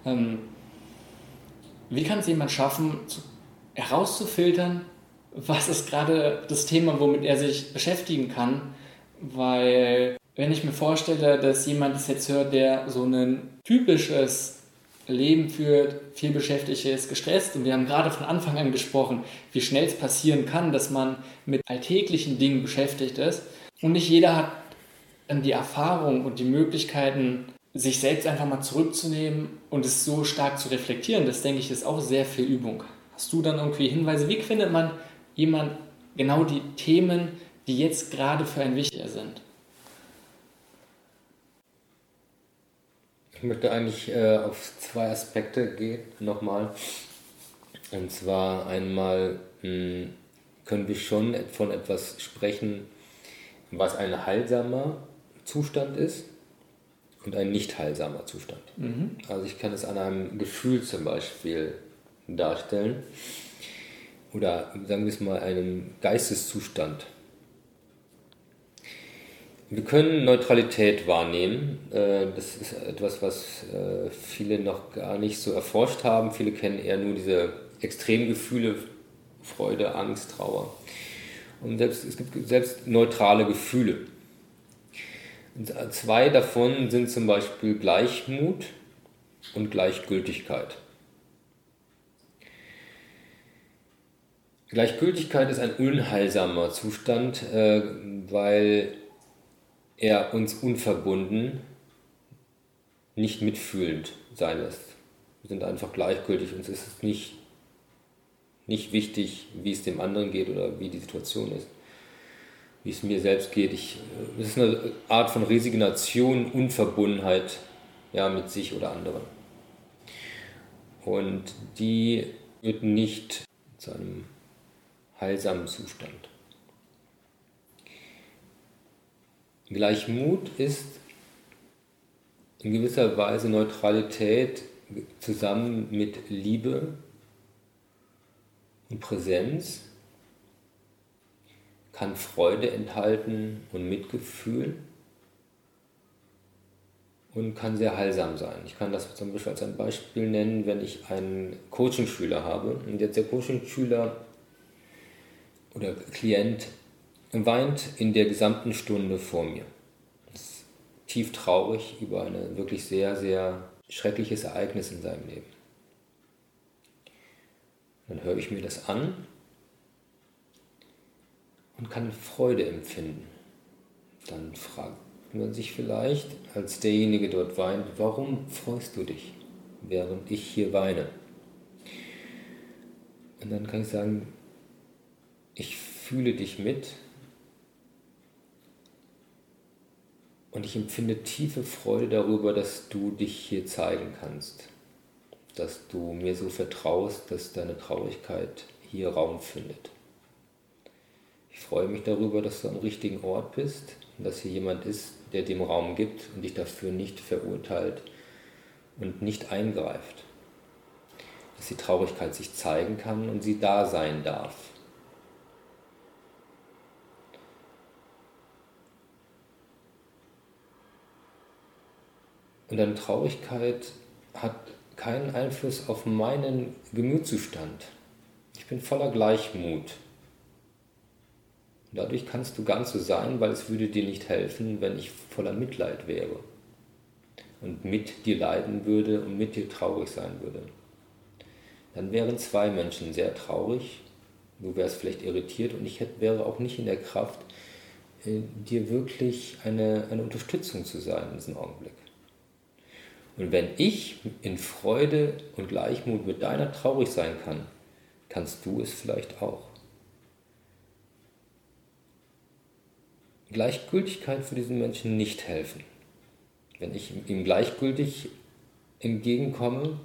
ähm, wie kann es jemand schaffen, herauszufiltern, was ist gerade das Thema, womit er sich beschäftigen kann? Weil, wenn ich mir vorstelle, dass jemand das jetzt hört, der so ein typisches Leben führt, viel beschäftigt ist, gestresst. Und wir haben gerade von Anfang an gesprochen, wie schnell es passieren kann, dass man mit alltäglichen Dingen beschäftigt ist. Und nicht jeder hat dann die Erfahrung und die Möglichkeiten, sich selbst einfach mal zurückzunehmen und es so stark zu reflektieren. Das denke ich ist auch sehr viel Übung. Hast du dann irgendwie Hinweise, wie findet man jemand genau die Themen, die jetzt gerade für einen wichtiger sind? Ich möchte eigentlich äh, auf zwei Aspekte gehen nochmal. Und zwar einmal mh, hm, können wir schon von etwas sprechen, was ein heilsamer Zustand ist und ein nicht heilsamer Zustand. Mhm. Also ich kann es an einem Gefühl zum Beispiel darstellen oder sagen wir es mal einem Geisteszustand. Wir können Neutralität wahrnehmen. Äh, das ist etwas, was äh, viele noch gar nicht so erforscht haben. Viele kennen eher nur diese Extremgefühle, Freude, Angst, Trauer. Und selbst, es gibt selbst neutrale Gefühle. Zwei davon sind zum Beispiel Gleichmut und Gleichgültigkeit. Gleichgültigkeit ist ein unheilsamer Zustand, äh, weil er uns unverbunden, nicht mitfühlend sein lässt. Wir sind einfach gleichgültig, uns ist es nicht, nicht wichtig, wie es dem anderen geht oder wie die Situation ist, wie es mir selbst geht. Ich, äh, es ist eine Art von Resignation, Unverbundenheit ja, mit sich oder anderen. Und die wird nicht zu einem heilsamen Zustand. Gleichmut ist in gewisser Weise Neutralität zusammen mit Liebe und Präsenz, kann Freude enthalten und Mitgefühl und kann sehr heilsam sein. Ich kann das zum Beispiel als ein Beispiel nennen, wenn ich einen Coaching-Schüler habe und jetzt der Coaching-Schüler oder Klient weint in der gesamten Stunde vor mir. Ist tief traurig über ein wirklich sehr, sehr schreckliches Ereignis in seinem Leben. Dann höre ich mir das an und kann Freude empfinden. Dann fragt man sich vielleicht, als derjenige dort weint, warum freust du dich, während ich hier weine? Und dann kann ich sagen, ich fühle dich mit und ich empfinde tiefe Freude darüber, dass du dich hier zeigen kannst, dass du mir so vertraust, dass deine Traurigkeit hier Raum findet. Ich freue mich darüber, dass du am richtigen Ort bist und dass hier jemand ist, der dem Raum gibt und dich dafür nicht verurteilt und nicht eingreift. Dass die Traurigkeit sich zeigen kann und sie da sein darf. Und deine Traurigkeit hat keinen Einfluss auf meinen Gemütszustand. Ich bin voller Gleichmut. Dadurch kannst du ganz so sein, weil es würde dir nicht helfen, wenn ich voller Mitleid wäre und mit dir leiden würde und mit dir traurig sein würde. Dann wären zwei Menschen sehr traurig, du wärst vielleicht irritiert und ich hätte, wäre auch nicht in der Kraft, äh, dir wirklich eine, eine Unterstützung zu sein in diesem Augenblick. Und wenn ich in Freude und Gleichmut mit deiner traurig sein kann, kannst du es vielleicht auch. Gleichgültigkeit für diesen Menschen nicht helfen. Wenn ich ihm gleichgültig entgegenkomme,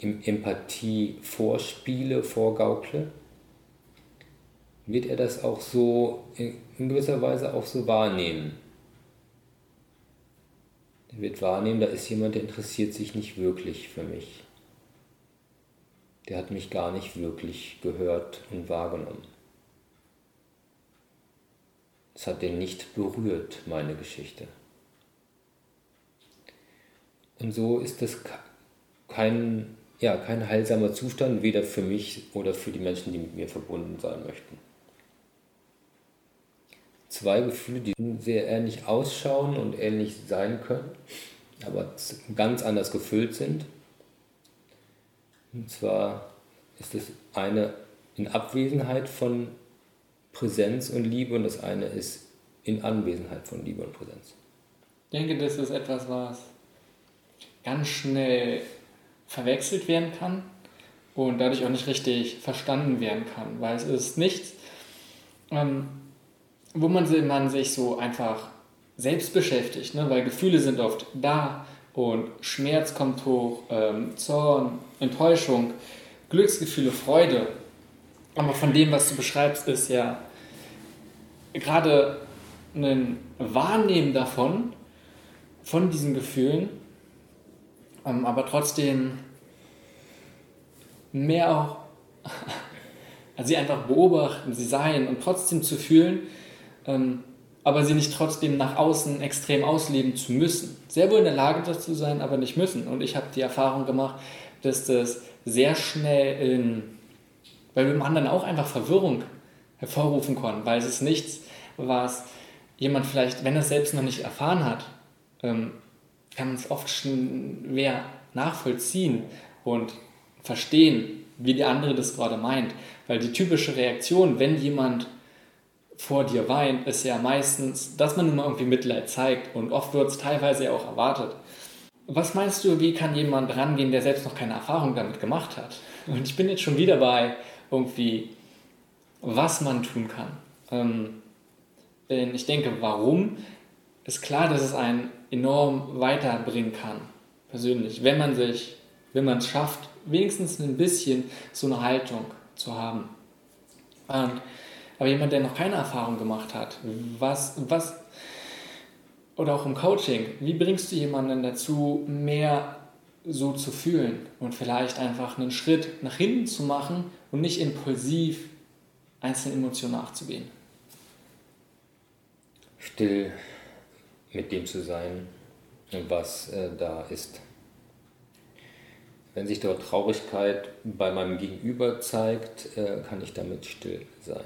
ihm Empathie vorspiele, vorgaukle, wird er das auch so in gewisser Weise auch so wahrnehmen. Er wird wahrnehmen, da ist jemand, der interessiert sich nicht wirklich für mich. Der hat mich gar nicht wirklich gehört und wahrgenommen. Es hat den nicht berührt, meine Geschichte. Und so ist es kein, ja, kein heilsamer Zustand, weder für mich oder für die Menschen, die mit mir verbunden sein möchten. Zwei Gefühle, die sehr ähnlich ausschauen und ähnlich sein können, aber ganz anders gefüllt sind. Und zwar ist es eine in Abwesenheit von Präsenz und Liebe und das eine ist in Anwesenheit von Liebe und Präsenz. Ich denke, das ist etwas, was ganz schnell verwechselt werden kann und dadurch auch nicht richtig verstanden werden kann, weil es ist nichts, ähm, wo man, man sich so einfach selbst beschäftigt, ne? weil Gefühle sind oft da und Schmerz kommt hoch, ähm, Zorn, Enttäuschung, Glücksgefühle, Freude. Aber von dem, was du beschreibst, ist ja gerade ein Wahrnehmen davon, von diesen Gefühlen, ähm, aber trotzdem mehr auch, also sie einfach beobachten, sie sein und trotzdem zu fühlen, ähm, aber sie nicht trotzdem nach außen extrem ausleben zu müssen. Sehr wohl in der Lage dazu sein, aber nicht müssen. Und ich habe die Erfahrung gemacht, dass das sehr schnell in, weil wir im anderen auch einfach Verwirrung hervorrufen konnten, weil es ist nichts, was jemand vielleicht, wenn er es selbst noch nicht erfahren hat, ähm, kann es oft schwer nachvollziehen und verstehen, wie der andere das gerade meint. Weil die typische Reaktion, wenn jemand vor dir weint, ist ja meistens, dass man immer irgendwie Mitleid zeigt und oft wird es teilweise ja auch erwartet. Was meinst du, wie kann jemand rangehen, der selbst noch keine Erfahrung damit gemacht hat? Und ich bin jetzt schon wieder bei irgendwie, was man tun kann. Ähm, denn ich denke, warum, ist klar, dass es einen enorm weiterbringen kann, persönlich, wenn man sich, wenn man es schafft, wenigstens ein bisschen so eine Haltung zu haben. Und, aber jemand, der noch keine Erfahrung gemacht hat, was, was, oder auch im Coaching, wie bringst du jemanden dazu, mehr so zu fühlen und vielleicht einfach einen Schritt nach hinten zu machen und nicht impulsiv einzelnen Emotionen nachzugehen? still mit dem zu sein, was äh, da ist. Wenn sich dort Traurigkeit bei meinem Gegenüber zeigt, äh, kann ich damit still sein.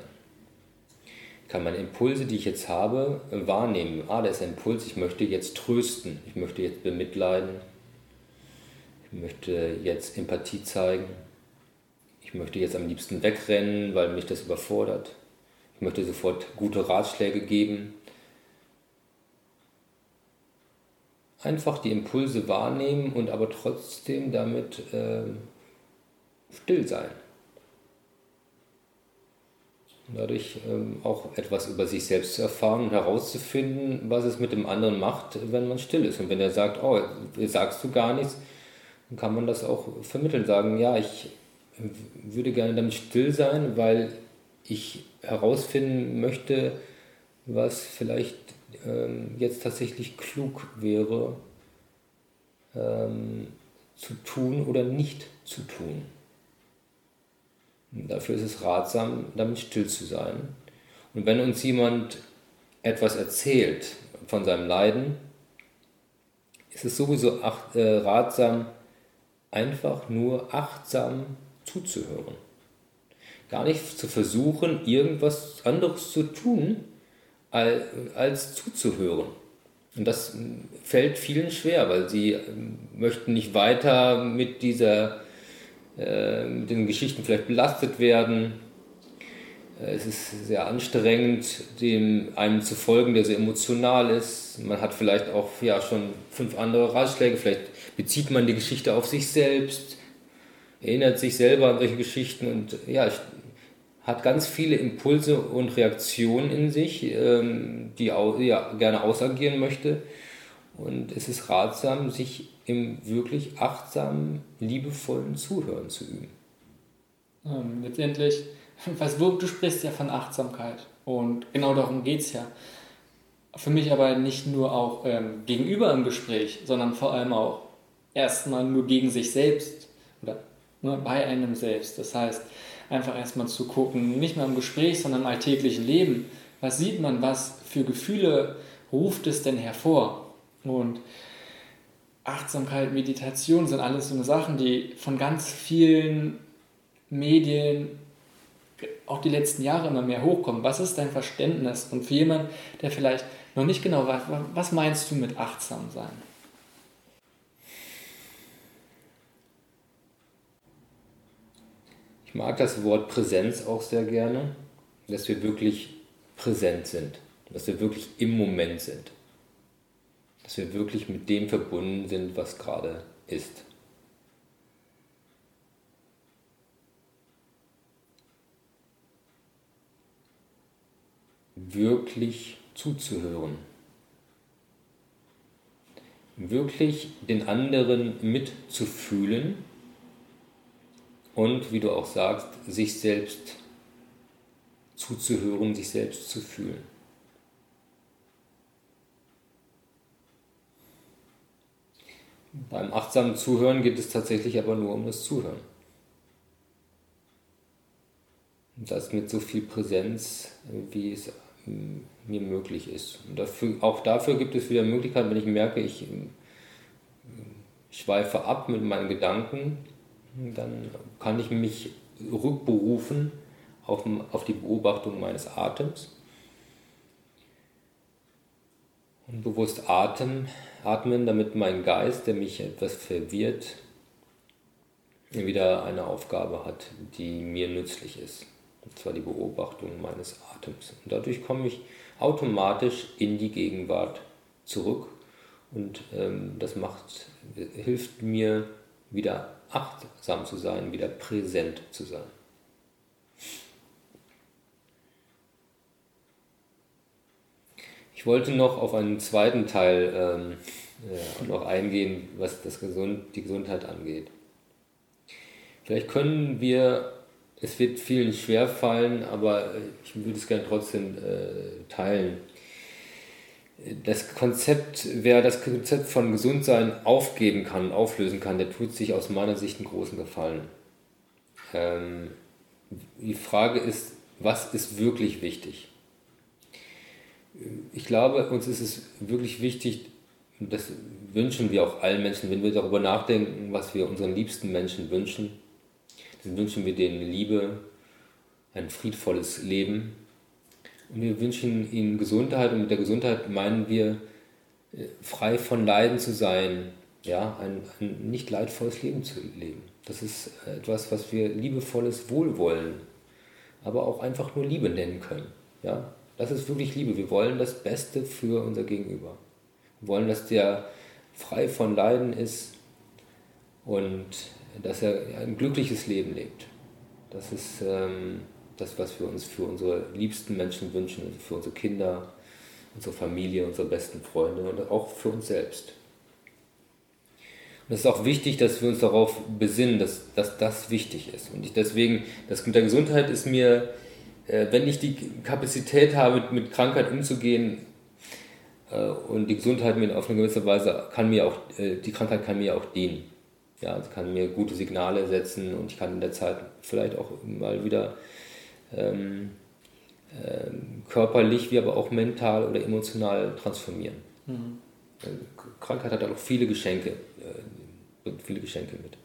Kann meine Impulse, die ich jetzt habe, wahrnehmen. Ah, da ist ein Impuls, ich möchte jetzt trösten, ich möchte jetzt bemitleiden, ich möchte jetzt Empathie zeigen, ich möchte jetzt am liebsten wegrennen, weil mich das überfordert. Ich möchte sofort gute Ratschläge geben. Einfach die Impulse wahrnehmen und aber trotzdem damit äh, still sein. Dadurch ähm, auch etwas über sich selbst zu erfahren und herauszufinden, was es mit dem anderen macht, wenn man still ist. Und wenn er sagt, oh, sagst du gar nichts, dann kann man das auch vermitteln, sagen, ja, ich würde gerne damit still sein, weil ich herausfinden möchte, was vielleicht ähm, jetzt tatsächlich klug wäre ähm, zu tun oder nicht zu tun. Und dafür ist es ratsam, damit still zu sein. Und wenn uns jemand etwas erzählt von seinem Leiden, ist es sowieso acht, äh, ratsam, einfach nur achtsam zuzuhören. Gar nicht zu versuchen, irgendwas anderes zu tun, als, zuzuhören. Und das fällt vielen schwer, weil sie ähm, möchten nicht weiter mit dieser, äh, mit den Geschichten vielleicht belastet werden. Äh, es ist sehr anstrengend, dem einem zu folgen, der so emotional ist. Man hat vielleicht auch ja, schon fünf andere Ratschläge, vielleicht bezieht man die Geschichte auf sich selbst, erinnert sich selber an solche Geschichten und ja, hat ganz viele Impulse und Reaktionen in sich, ähm, die ja, gerne ausagieren möchte. Und es ist ratsam, sich im wirklich achtsamen, liebevollen Zuhören zu üben. Ähm, letztendlich, was, du sprichst ja von Achtsamkeit und genau darum geht es ja. Für mich aber nicht nur auch ähm, gegenüber im Gespräch, sondern vor allem auch erstmal nur gegen sich selbst nur bei einem selbst. Das heißt, einfach erstmal zu gucken, nicht nur im Gespräch, sondern im alltäglichen Leben. Was sieht man, was für Gefühle ruft es denn hervor? Und Achtsamkeit, Meditation sind alles so eine Sachen, die von ganz vielen Medien auch die letzten Jahre immer mehr hochkommen. Was ist dein Verständnis? Und für jemanden, der vielleicht noch nicht genau weiß, was meinst du mit achtsam sein? Ich mag das Wort Präsenz auch sehr gerne, dass wir wirklich präsent sind, dass wir wirklich im Moment sind, dass wir wirklich mit dem verbunden sind, was gerade ist. Wirklich zuzuhören, wirklich den anderen mitzufühlen und, wie du auch sagst, sich selbst zuzuhören, sich selbst zu fühlen. Beim achtsamen Zuhören geht es tatsächlich aber nur um das Zuhören. Und das mit so viel Präsenz, wie es mir möglich ist. Und dafür, auch dafür gibt es wieder Möglichkeiten, wenn ich merke, ich, ich schweife ab mit meinen Gedanken, dann kann ich mich rückberufen auf, auf die Beobachtung meines Atems und bewusst atmen, atmen, damit mein Geist, der mich etwas verwirrt, wieder eine Aufgabe hat, die mir nützlich ist. Und zwar die Beobachtung meines Atems. Und dadurch komme ich automatisch in die Gegenwart zurück und ähm, das macht, hilft mir wieder achtsam zu sein, wieder präsent zu sein. Ich wollte noch auf einen zweiten Teil ähm, ja, noch eingehen, was das Gesund, die Gesundheit angeht. Vielleicht können wir, es wird vielen schwer fallen, aber ich würde es gerne trotzdem äh, teilen das Konzept, wer das Konzept von Gesundsein aufgeben kann, auflösen kann, der tut sich aus meiner Sicht einen großen Gefallen. Ähm, die Frage ist, was ist wirklich wichtig? Ich glaube, uns ist es wirklich wichtig, das wünschen wir auch allen Menschen, wenn wir darüber nachdenken, was wir unseren liebsten Menschen wünschen, dann wünschen wir denen Liebe, ein friedvolles Leben. Und wir wünschen ihnen Gesundheit und mit der Gesundheit meinen wir, äh, frei von Leiden zu sein, ja, ein, ein nicht leidvolles Leben zu leben. Das ist etwas, was wir liebevolles Wohlwollen, aber auch einfach nur Liebe nennen können. Ja, das ist wirklich Liebe. Wir wollen das Beste für unser Gegenüber. Wir wollen, dass der frei von Leiden ist und dass er ein glückliches Leben lebt. Das ist ähm, das, was wir uns für unsere liebsten Menschen wünschen, also für unsere Kinder, unsere Familie, unsere besten Freunde und auch für uns selbst. Und es ist auch wichtig, dass wir uns darauf besinnen, dass, dass das wichtig ist. Und ich deswegen, das mit der Gesundheit ist mir, äh, wenn ich die Kapazität habe, mit, Krankheit umzugehen, äh, und die Gesundheit mir auf eine gewisse Weise kann mir auch, äh, die Krankheit kann mir auch dienen. Ja, es kann mir gute Signale setzen und ich kann in der Zeit vielleicht auch mal wieder ähm, äh, körperlich wie aber auch mental oder emotional transformieren. Mhm. Krankheit hat auch viele Geschenke, äh, viele Geschenke mit.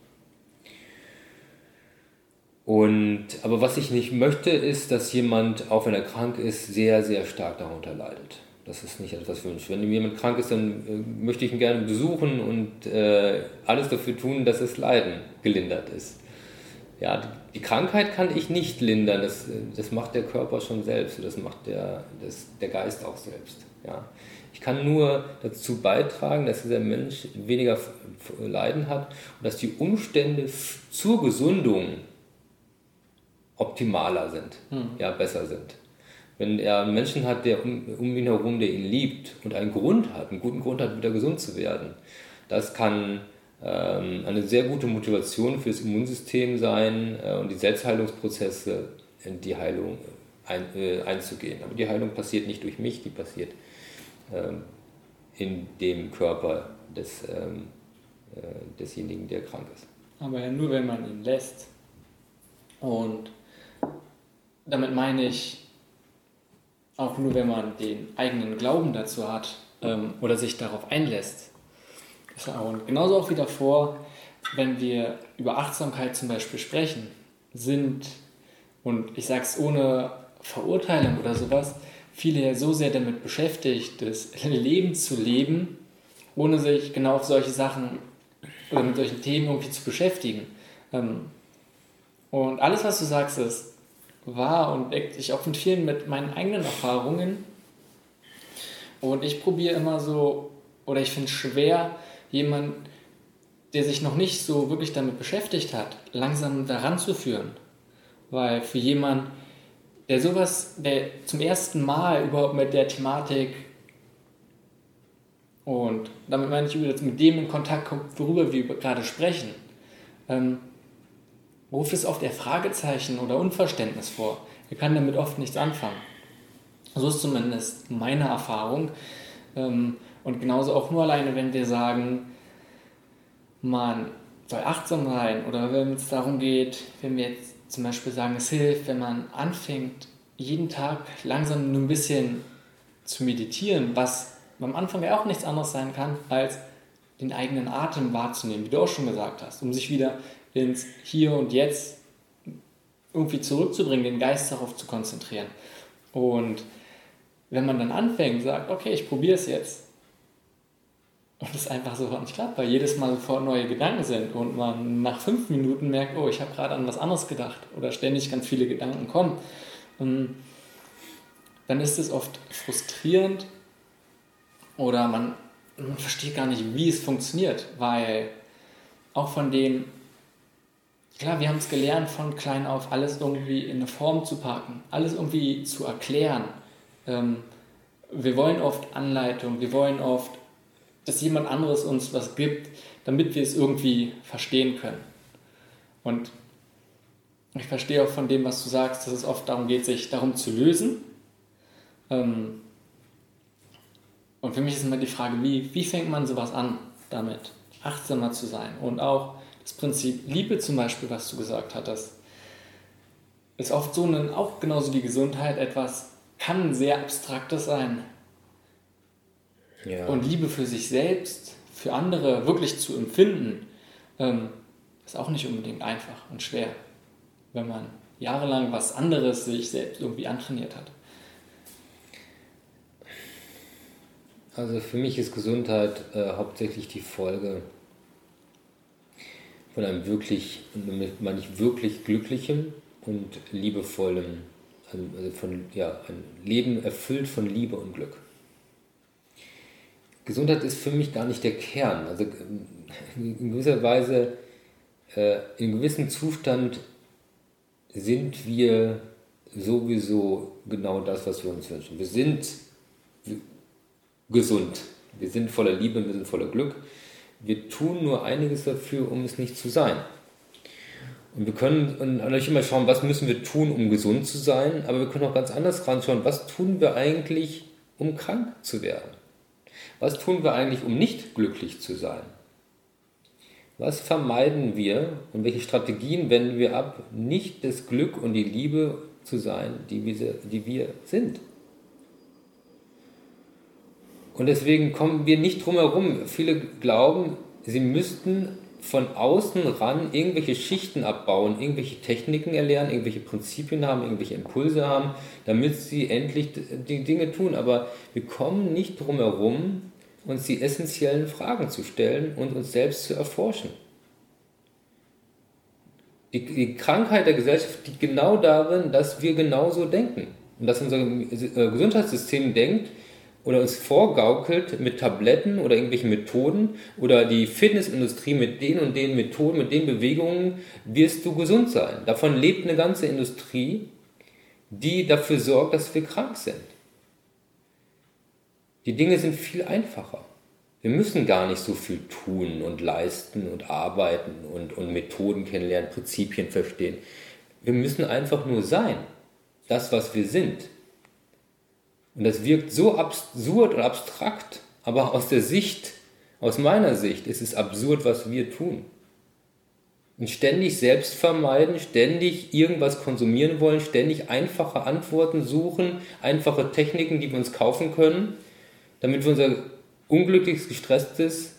Und, aber was ich nicht möchte, ist, dass jemand, auch wenn er krank ist, sehr, sehr stark darunter leidet. Das ist nicht etwas für mich. Wenn jemand krank ist, dann äh, möchte ich ihn gerne besuchen und äh, alles dafür tun, dass das Leiden gelindert ist. Ja, die Krankheit kann ich nicht lindern, das, das macht der Körper schon selbst, das macht der, das, der Geist auch selbst. Ja. Ich kann nur dazu beitragen, dass dieser Mensch weniger Leiden hat und dass die Umstände zur Gesundung optimaler sind, hm. ja, besser sind. Wenn er einen Menschen hat, der um, um ihn herum, der ihn liebt und einen Grund hat, einen guten Grund hat, wieder gesund zu werden, das kann eine sehr gute Motivation für das Immunsystem sein äh, und die Selbstheilungsprozesse in die Heilung ein, äh, einzugehen. Aber die Heilung passiert nicht durch mich, die passiert ähm, in dem Körper des, ähm, äh, desjenigen, der krank ist. Aber ja nur, wenn man ihn lässt. Und damit meine ich, auch nur wenn man den eigenen Glauben dazu hat ähm, oder sich darauf einlässt. Und genauso auch wieder vor, wenn wir über Achtsamkeit zum Beispiel sprechen, sind, und ich sage es ohne Verurteilung oder sowas, viele ja so sehr damit beschäftigt, das Leben zu leben, ohne sich genau auf solche Sachen oder mit solchen Themen irgendwie zu beschäftigen. Ähm, und alles, was du sagst, ist wahr und deckt sich auch mit vielen mit meinen eigenen Erfahrungen. Und ich probiere immer so, oder ich finde es schwer, jemand, der sich noch nicht so wirklich damit beschäftigt hat, langsam daran zu führen. Weil für jemanden, der sowas, der zum ersten Mal überhaupt mit der Thematik und damit meine ich mit dem in Kontakt kommt, worüber wir gerade sprechen, ähm, ruft es oft eher Fragezeichen oder Unverständnis vor. Er kann damit oft nichts anfangen. So ist zumindest meine Erfahrung. Ähm, und genauso auch nur alleine, wenn wir sagen, man soll achtsam sein oder wenn es darum geht, wenn wir jetzt zum Beispiel sagen, es hilft, wenn man anfängt, jeden Tag langsam nur ein bisschen zu meditieren, was am Anfang ja auch nichts anderes sein kann, als den eigenen Atem wahrzunehmen, wie du auch schon gesagt hast, um sich wieder ins Hier und Jetzt irgendwie zurückzubringen, den Geist darauf zu konzentrieren. Und wenn man dann anfängt, sagt, okay, ich probiere es jetzt, und es einfach so nicht klappt, weil jedes Mal sofort neue Gedanken sind und man nach fünf Minuten merkt, oh, ich habe gerade an was anderes gedacht oder ständig ganz viele Gedanken kommen, und dann ist es oft frustrierend oder man, man versteht gar nicht, wie es funktioniert, weil auch von dem Klar, wir haben es gelernt, von klein auf alles irgendwie in eine Form zu packen, alles irgendwie zu erklären. Ähm, wir wollen oft Anleitung, wir wollen oft, dass jemand anderes uns was gibt, damit wir es irgendwie verstehen können. Und ich verstehe auch von dem, was du sagst, dass es oft darum geht, sich darum zu lösen. Ähm, und für mich ist immer die Frage, wie, wie fängt man sowas an, damit achtsamer zu sein und auch das Prinzip Liebe zum Beispiel, was du gesagt hattest, ist oft so ein, auch genauso wie Gesundheit etwas, kann sehr abstraktes sein. Ja. Und Liebe für sich selbst, für andere wirklich zu empfinden, ähm, ist auch nicht unbedingt einfach und schwer, wenn man jahrelang was anderes sich selbst irgendwie antrainiert hat. Also für mich ist Gesundheit äh, hauptsächlich die Folge von einem wirklich, meine ich wirklich glücklichen und liebevollen, also, also von, ja, ein Leben erfüllt von Liebe und Glück. Gesundheit ist für mich gar nicht der Kern. Also in gewisser Weise, äh, in gewissem Zustand sind wir sowieso genau das, was wir uns wünschen. Wir sind gesund. Wir sind voller Liebe, wir sind voller Glück. Wir tun nur einiges dafür, um es nicht zu sein. Und wir können natürlich immer schauen, was müssen wir tun, um gesund zu sein, aber wir können auch ganz anders ranschauen, was tun wir eigentlich, um krank zu werden? Was tun wir eigentlich, um nicht glücklich zu sein? Was vermeiden wir und welche Strategien wenden wir ab, nicht das Glück und die Liebe zu sein, die wir, die wir sind? Und deswegen kommen wir nicht drum herum. Viele glauben, sie müssten von außen ran irgendwelche Schichten abbauen, irgendwelche Techniken erlernen, irgendwelche Prinzipien haben, irgendwelche Impulse haben, damit sie endlich die Dinge tun. Aber wir kommen nicht drum herum, uns die essentiellen Fragen zu stellen und uns selbst zu erforschen. Die, die Krankheit der Gesellschaft liegt genau darin, dass wir genauso denken und dass unser Gesundheitssystem denkt, oder uns vorgaukelt mit Tabletten oder irgendwelchen Methoden oder die Fitnessindustrie mit den und den Methoden, mit den Bewegungen wirst du gesund sein. Davon lebt eine ganze Industrie, die dafür sorgt, dass wir krank sind. Die Dinge sind viel einfacher. Wir müssen gar nicht so viel tun und leisten und arbeiten und, und Methoden kennenlernen, Prinzipien verstehen. Wir müssen einfach nur sein, das, was wir sind. Und das wirkt so absurd und abstrakt, aber aus der Sicht, aus meiner Sicht, ist es absurd, was wir tun. Und ständig selbst vermeiden, ständig irgendwas konsumieren wollen, ständig einfache Antworten suchen, einfache Techniken, die wir uns kaufen können, damit wir unser unglückliches, gestresstes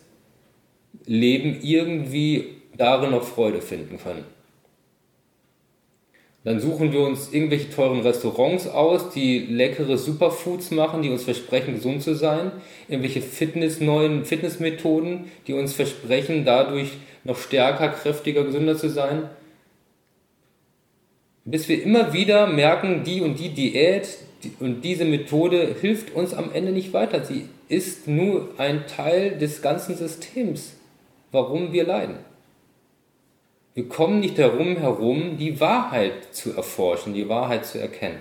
Leben irgendwie darin noch Freude finden können. Dann suchen wir uns irgendwelche teuren Restaurants aus, die leckere Superfoods machen, die uns versprechen, gesund zu sein. Irgendwelche Fitness, neuen Fitnessmethoden, die uns versprechen, dadurch noch stärker, kräftiger, gesünder zu sein. Bis wir immer wieder merken, die und die Diät und diese Methode hilft uns am Ende nicht weiter. Sie ist nur ein Teil des ganzen Systems, warum wir leiden. Wir kommen nicht darum herum, die Wahrheit zu erforschen, die Wahrheit zu erkennen.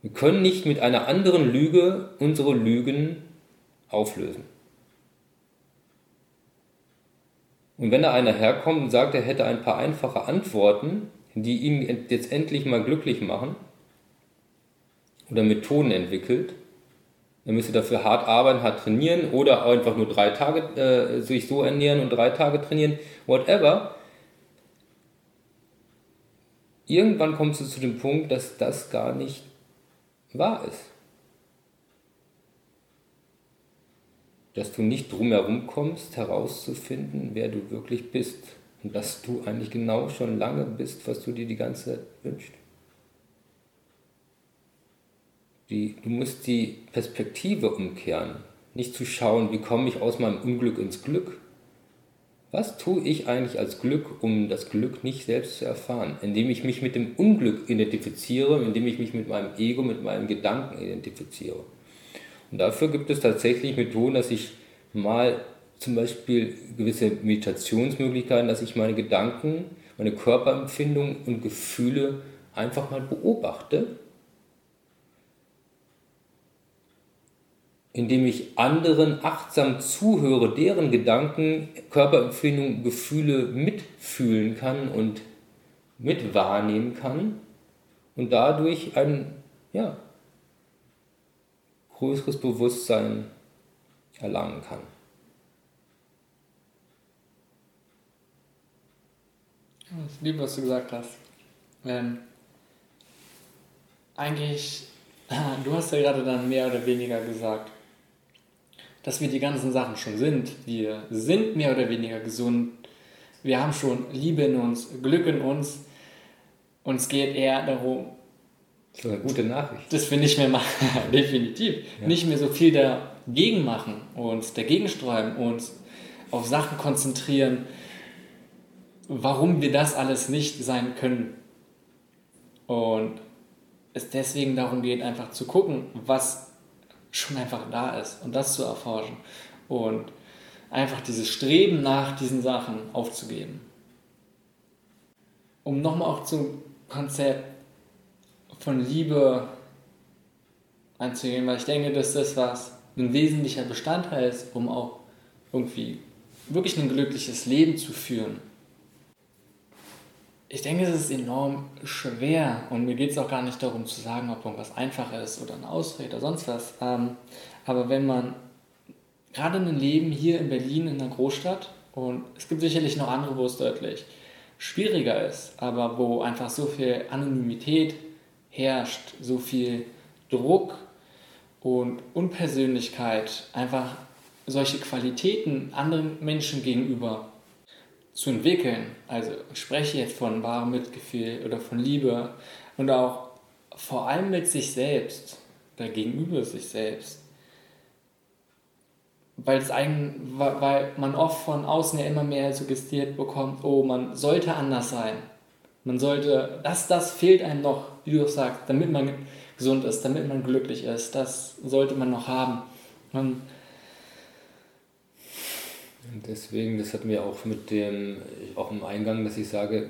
Wir können nicht mit einer anderen Lüge unsere Lügen auflösen. Und wenn da einer herkommt und sagt, er hätte ein paar einfache Antworten, die ihn jetzt endlich mal glücklich machen, oder Methoden entwickelt, dann müsste dafür hart arbeiten, hart trainieren oder einfach nur drei Tage äh, sich so ernähren und drei Tage trainieren, whatever irgendwann kommst du zu dem Punkt, dass das gar nicht wahr ist. Dass du nicht drumherum kommst, herauszufinden, wer du wirklich bist. Und dass du eigentlich genau schon lange bist, was du dir die ganze Zeit wünschst. Die, du musst die Perspektive umkehren. Nicht zu schauen, wie komme ich aus meinem Unglück ins Glück, was tue ich eigentlich als Glück, um das Glück nicht selbst zu erfahren? Indem ich mich mit dem Unglück identifiziere, indem ich mich mit meinem Ego, mit meinen Gedanken identifiziere. Und dafür gibt es tatsächlich Methoden, dass ich mal zum Beispiel gewisse Meditationsmöglichkeiten, dass ich meine Gedanken, meine Körperempfindungen und Gefühle einfach mal beobachte indem ich anderen achtsam zuhöre, deren Gedanken, Körperempfindungen, Gefühle mitfühlen kann und mit wahrnehmen kann und dadurch ein ja, größeres Bewusstsein erlangen kann. Ich liebe, was du gesagt hast. Ähm, eigentlich, du hast ja gerade dann mehr oder weniger gesagt, dass wir die ganzen Sachen schon sind. Wir sind mehr oder weniger gesund. Wir haben schon Liebe in uns, Glück in uns. Uns geht eher darum. Das ist eine gute Nachricht. Dass wir nicht mehr machen, definitiv. Ja. Nicht mehr so viel dagegen machen, uns dagegen sträuben, uns auf Sachen konzentrieren, warum wir das alles nicht sein können. Und es deswegen darum geht, einfach zu gucken, was schon einfach da ist und das zu erforschen und einfach dieses Streben nach diesen Sachen aufzugeben. Um nochmal auch zum Konzept von Liebe einzugehen, weil ich denke, dass das was ein wesentlicher Bestandteil ist, um auch irgendwie wirklich ein glückliches Leben zu führen ich denke, es ist enorm schwer und mir geht es auch gar nicht darum zu sagen, ob irgendwas einfach ist oder eine Ausrede oder sonst was. Ähm, aber wenn man gerade ein Leben hier in Berlin in einer Großstadt und es gibt sicherlich noch andere, wo es deutlich schwieriger ist, aber wo einfach so viel Anonymität herrscht, so viel Druck und Unpersönlichkeit, einfach solche Qualitäten anderen Menschen gegenüber zu entwickeln. Also ich spreche jetzt von wahrem Mitgefühl oder von Liebe und auch vor allem mit sich selbst oder gegenüber sich selbst. Weil, es eigen, weil man oft von außen ja immer mehr suggestiert bekommt, oh, man sollte anders sein. Man sollte, das, das fehlt einem noch, wie du sagst, damit man gesund ist, damit man glücklich ist. Das sollte man noch haben. Man, Deswegen, das hatten wir auch mit dem, auch im Eingang, dass ich sage,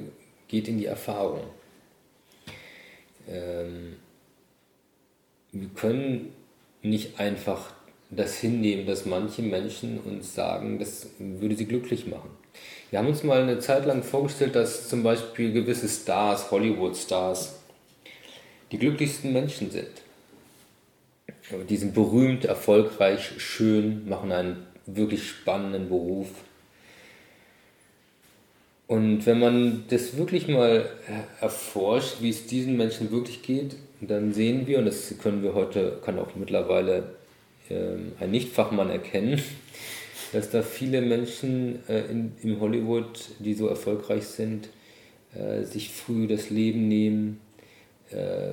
geht in die Erfahrung. Ähm, wir können nicht einfach das hinnehmen, dass manche Menschen uns sagen, das würde sie glücklich machen. Wir haben uns mal eine Zeit lang vorgestellt, dass zum Beispiel gewisse Stars, Hollywood-Stars, die glücklichsten Menschen sind. Die sind berühmt, erfolgreich, schön, machen einen wirklich spannenden Beruf. Und wenn man das wirklich mal erforscht, wie es diesen Menschen wirklich geht, dann sehen wir, und das können wir heute, kann auch mittlerweile ähm, ein Nichtfachmann erkennen, dass da viele Menschen äh, in, in Hollywood, die so erfolgreich sind, äh, sich früh das Leben nehmen, äh,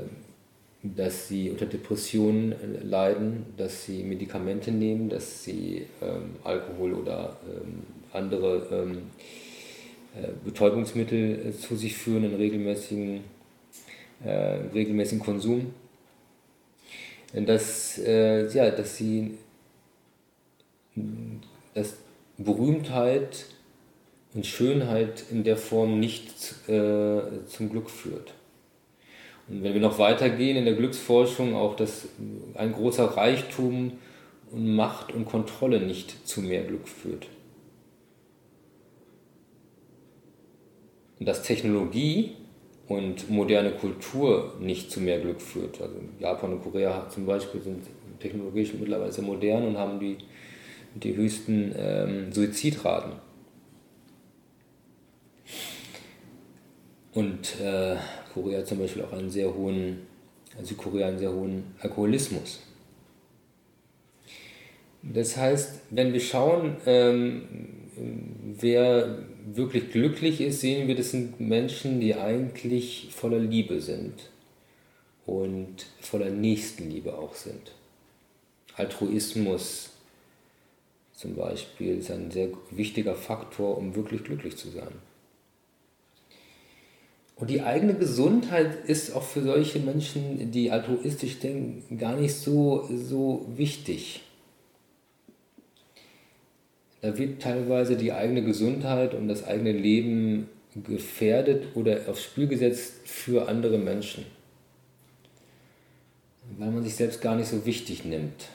dass sie unter Depressionen äh, leiden, dass sie Medikamente nehmen, dass sie ähm, Alkohol oder ähm, andere ähm, äh, Betäubungsmittel äh, zu sich führen in regelmäßigen, äh, regelmäßigen Konsum. Dass, äh, ja, dass sie dass Berühmtheit und Schönheit in der Form nicht äh, zum Glück führt. Wenn wir noch weitergehen in der Glücksforschung, auch dass ein großer Reichtum und Macht und Kontrolle nicht zu mehr Glück führt. Und dass Technologie und moderne Kultur nicht zu mehr Glück führt. Also Japan und Korea zum Beispiel sind technologisch mittlerweile modern und haben die, die höchsten ähm, Suizidraten. Und äh, Korea zum Beispiel auch einen sehr hohen, Südkorea einen sehr hohen Alkoholismus. Das heißt, wenn wir schauen, ähm, wer wirklich glücklich ist, sehen wir, das sind Menschen, die eigentlich voller Liebe sind und voller Nächstenliebe auch sind. Altruismus zum Beispiel ist ein sehr wichtiger Faktor, um wirklich glücklich zu sein. Und die eigene Gesundheit ist auch für solche Menschen, die altruistisch denken, gar nicht so, so wichtig. Da wird teilweise die eigene Gesundheit und das eigene Leben gefährdet oder aufs Spiel gesetzt für andere Menschen. Weil man sich selbst gar nicht so wichtig nimmt.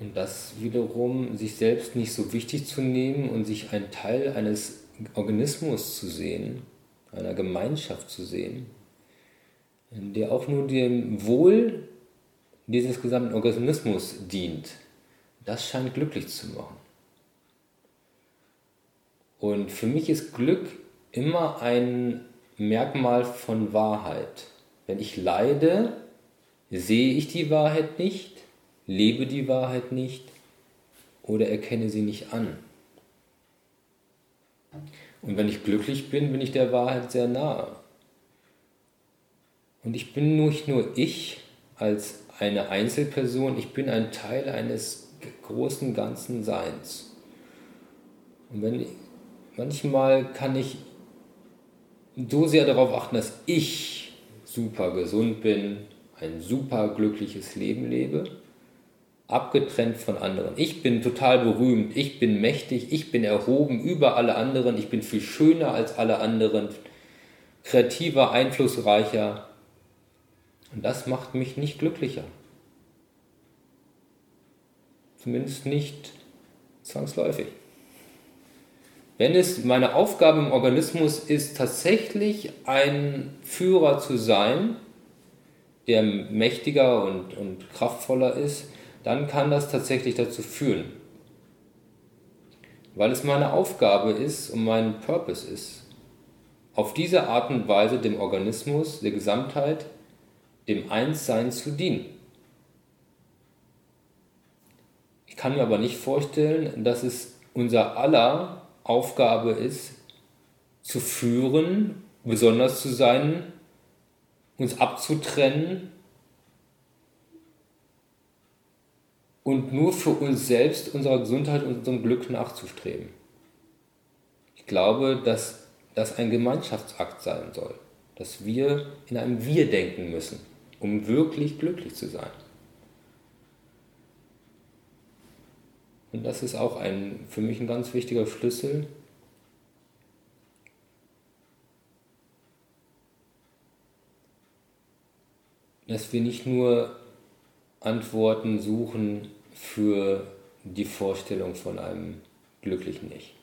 Und das wiederum, sich selbst nicht so wichtig zu nehmen und sich ein Teil eines Organismus zu sehen, einer Gemeinschaft zu sehen, der auch nur dem Wohl dieses gesamten Organismus dient, das scheint glücklich zu machen. Und für mich ist Glück immer ein Merkmal von Wahrheit. Wenn ich leide, sehe ich die Wahrheit nicht, lebe die Wahrheit nicht oder erkenne sie nicht an. Und wenn ich glücklich bin, bin ich der Wahrheit sehr nahe. Und ich bin nicht nur ich als eine Einzelperson, ich bin ein Teil eines großen ganzen Seins. Und wenn manchmal kann ich so sehr darauf achten, dass ich super gesund bin, ein super glückliches Leben lebe, abgetrennt von anderen. Ich bin total berühmt, ich bin mächtig, ich bin erhoben über alle anderen, ich bin viel schöner als alle anderen, kreativer, einflussreicher. Und das macht mich nicht glücklicher. Zumindest nicht zwangsläufig. Wenn es meine Aufgabe im Organismus ist, tatsächlich ein Führer zu sein, der mächtiger und, und kraftvoller ist, dann kann das tatsächlich dazu führen. Weil es meine Aufgabe ist und mein Purpose ist, auf diese Art und Weise dem Organismus, der Gesamtheit, dem Einssein zu dienen. Ich kann mir aber nicht vorstellen, dass es unser aller Aufgabe ist, zu führen, besonders zu sein, uns abzutrennen und nur für uns selbst, unserer Gesundheit und unserem Glück nachzustreben. Ich glaube, dass das ein Gemeinschaftsakt sein soll, dass wir in einem Wir denken müssen, um wirklich glücklich zu sein. Und das ist auch ein, für mich ein ganz wichtiger Schlüssel. Dass wir nicht nur Antworten suchen für die Vorstellung von einem glücklichen Ich.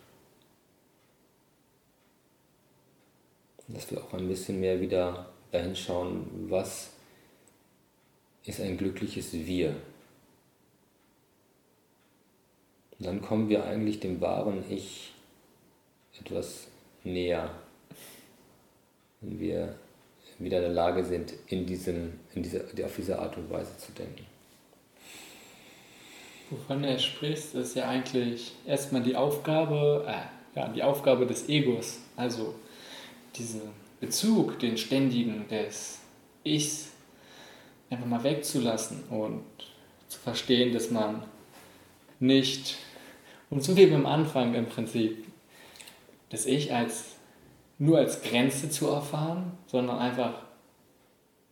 Dass wir auch ein bisschen mehr wieder dahin schauen, was ist ein glückliches Wir. Dann kommen wir eigentlich dem wahren Ich etwas näher, wenn wir wieder in der Lage sind, in diesem, in dieser, auf diese Art und Weise zu denken. Wovon du sprichst, ist ja eigentlich erstmal die Aufgabe, äh, ja, die Aufgabe des Egos, also diesen Bezug, den ständigen des Ichs, einfach mal wegzulassen und zu verstehen, dass man nicht, und so wie beim Anfang im Prinzip, das Ich als nur als Grenze zu erfahren, sondern einfach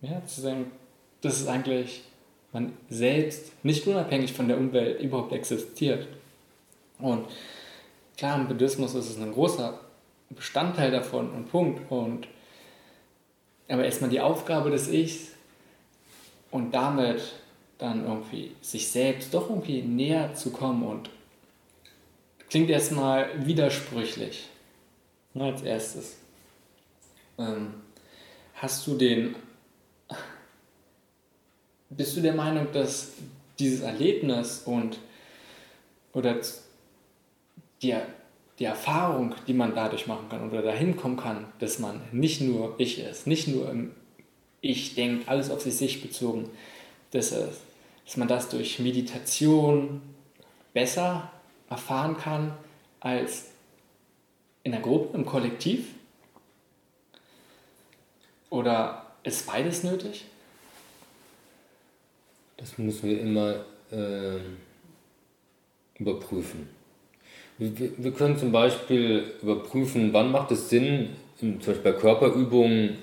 ja, zu sagen, das ist eigentlich man selbst nicht unabhängig von der Umwelt überhaupt existiert. Und klar, im Buddhismus ist es ein großer Bestandteil davon und Punkt. Und, aber erstmal die Aufgabe des Ichs und damit dann irgendwie sich selbst doch irgendwie näher zu kommen und klingt erstmal widersprüchlich. Als erstes. Ähm, hast du den bist du der Meinung, dass dieses Erlebnis und oder die, die Erfahrung, die man dadurch machen kann oder dahin kommen kann, dass man nicht nur ich ist, nicht nur im Ich denkt, alles auf sich, sich bezogen, dass, es, dass man das durch Meditation besser erfahren kann als in der Gruppe, im Kollektiv? Oder ist beides nötig? Das müssen wir immer äh, überprüfen. Wir, wir, können zum Beispiel überprüfen, wann macht es Sinn, zum Beispiel bei Körperübungen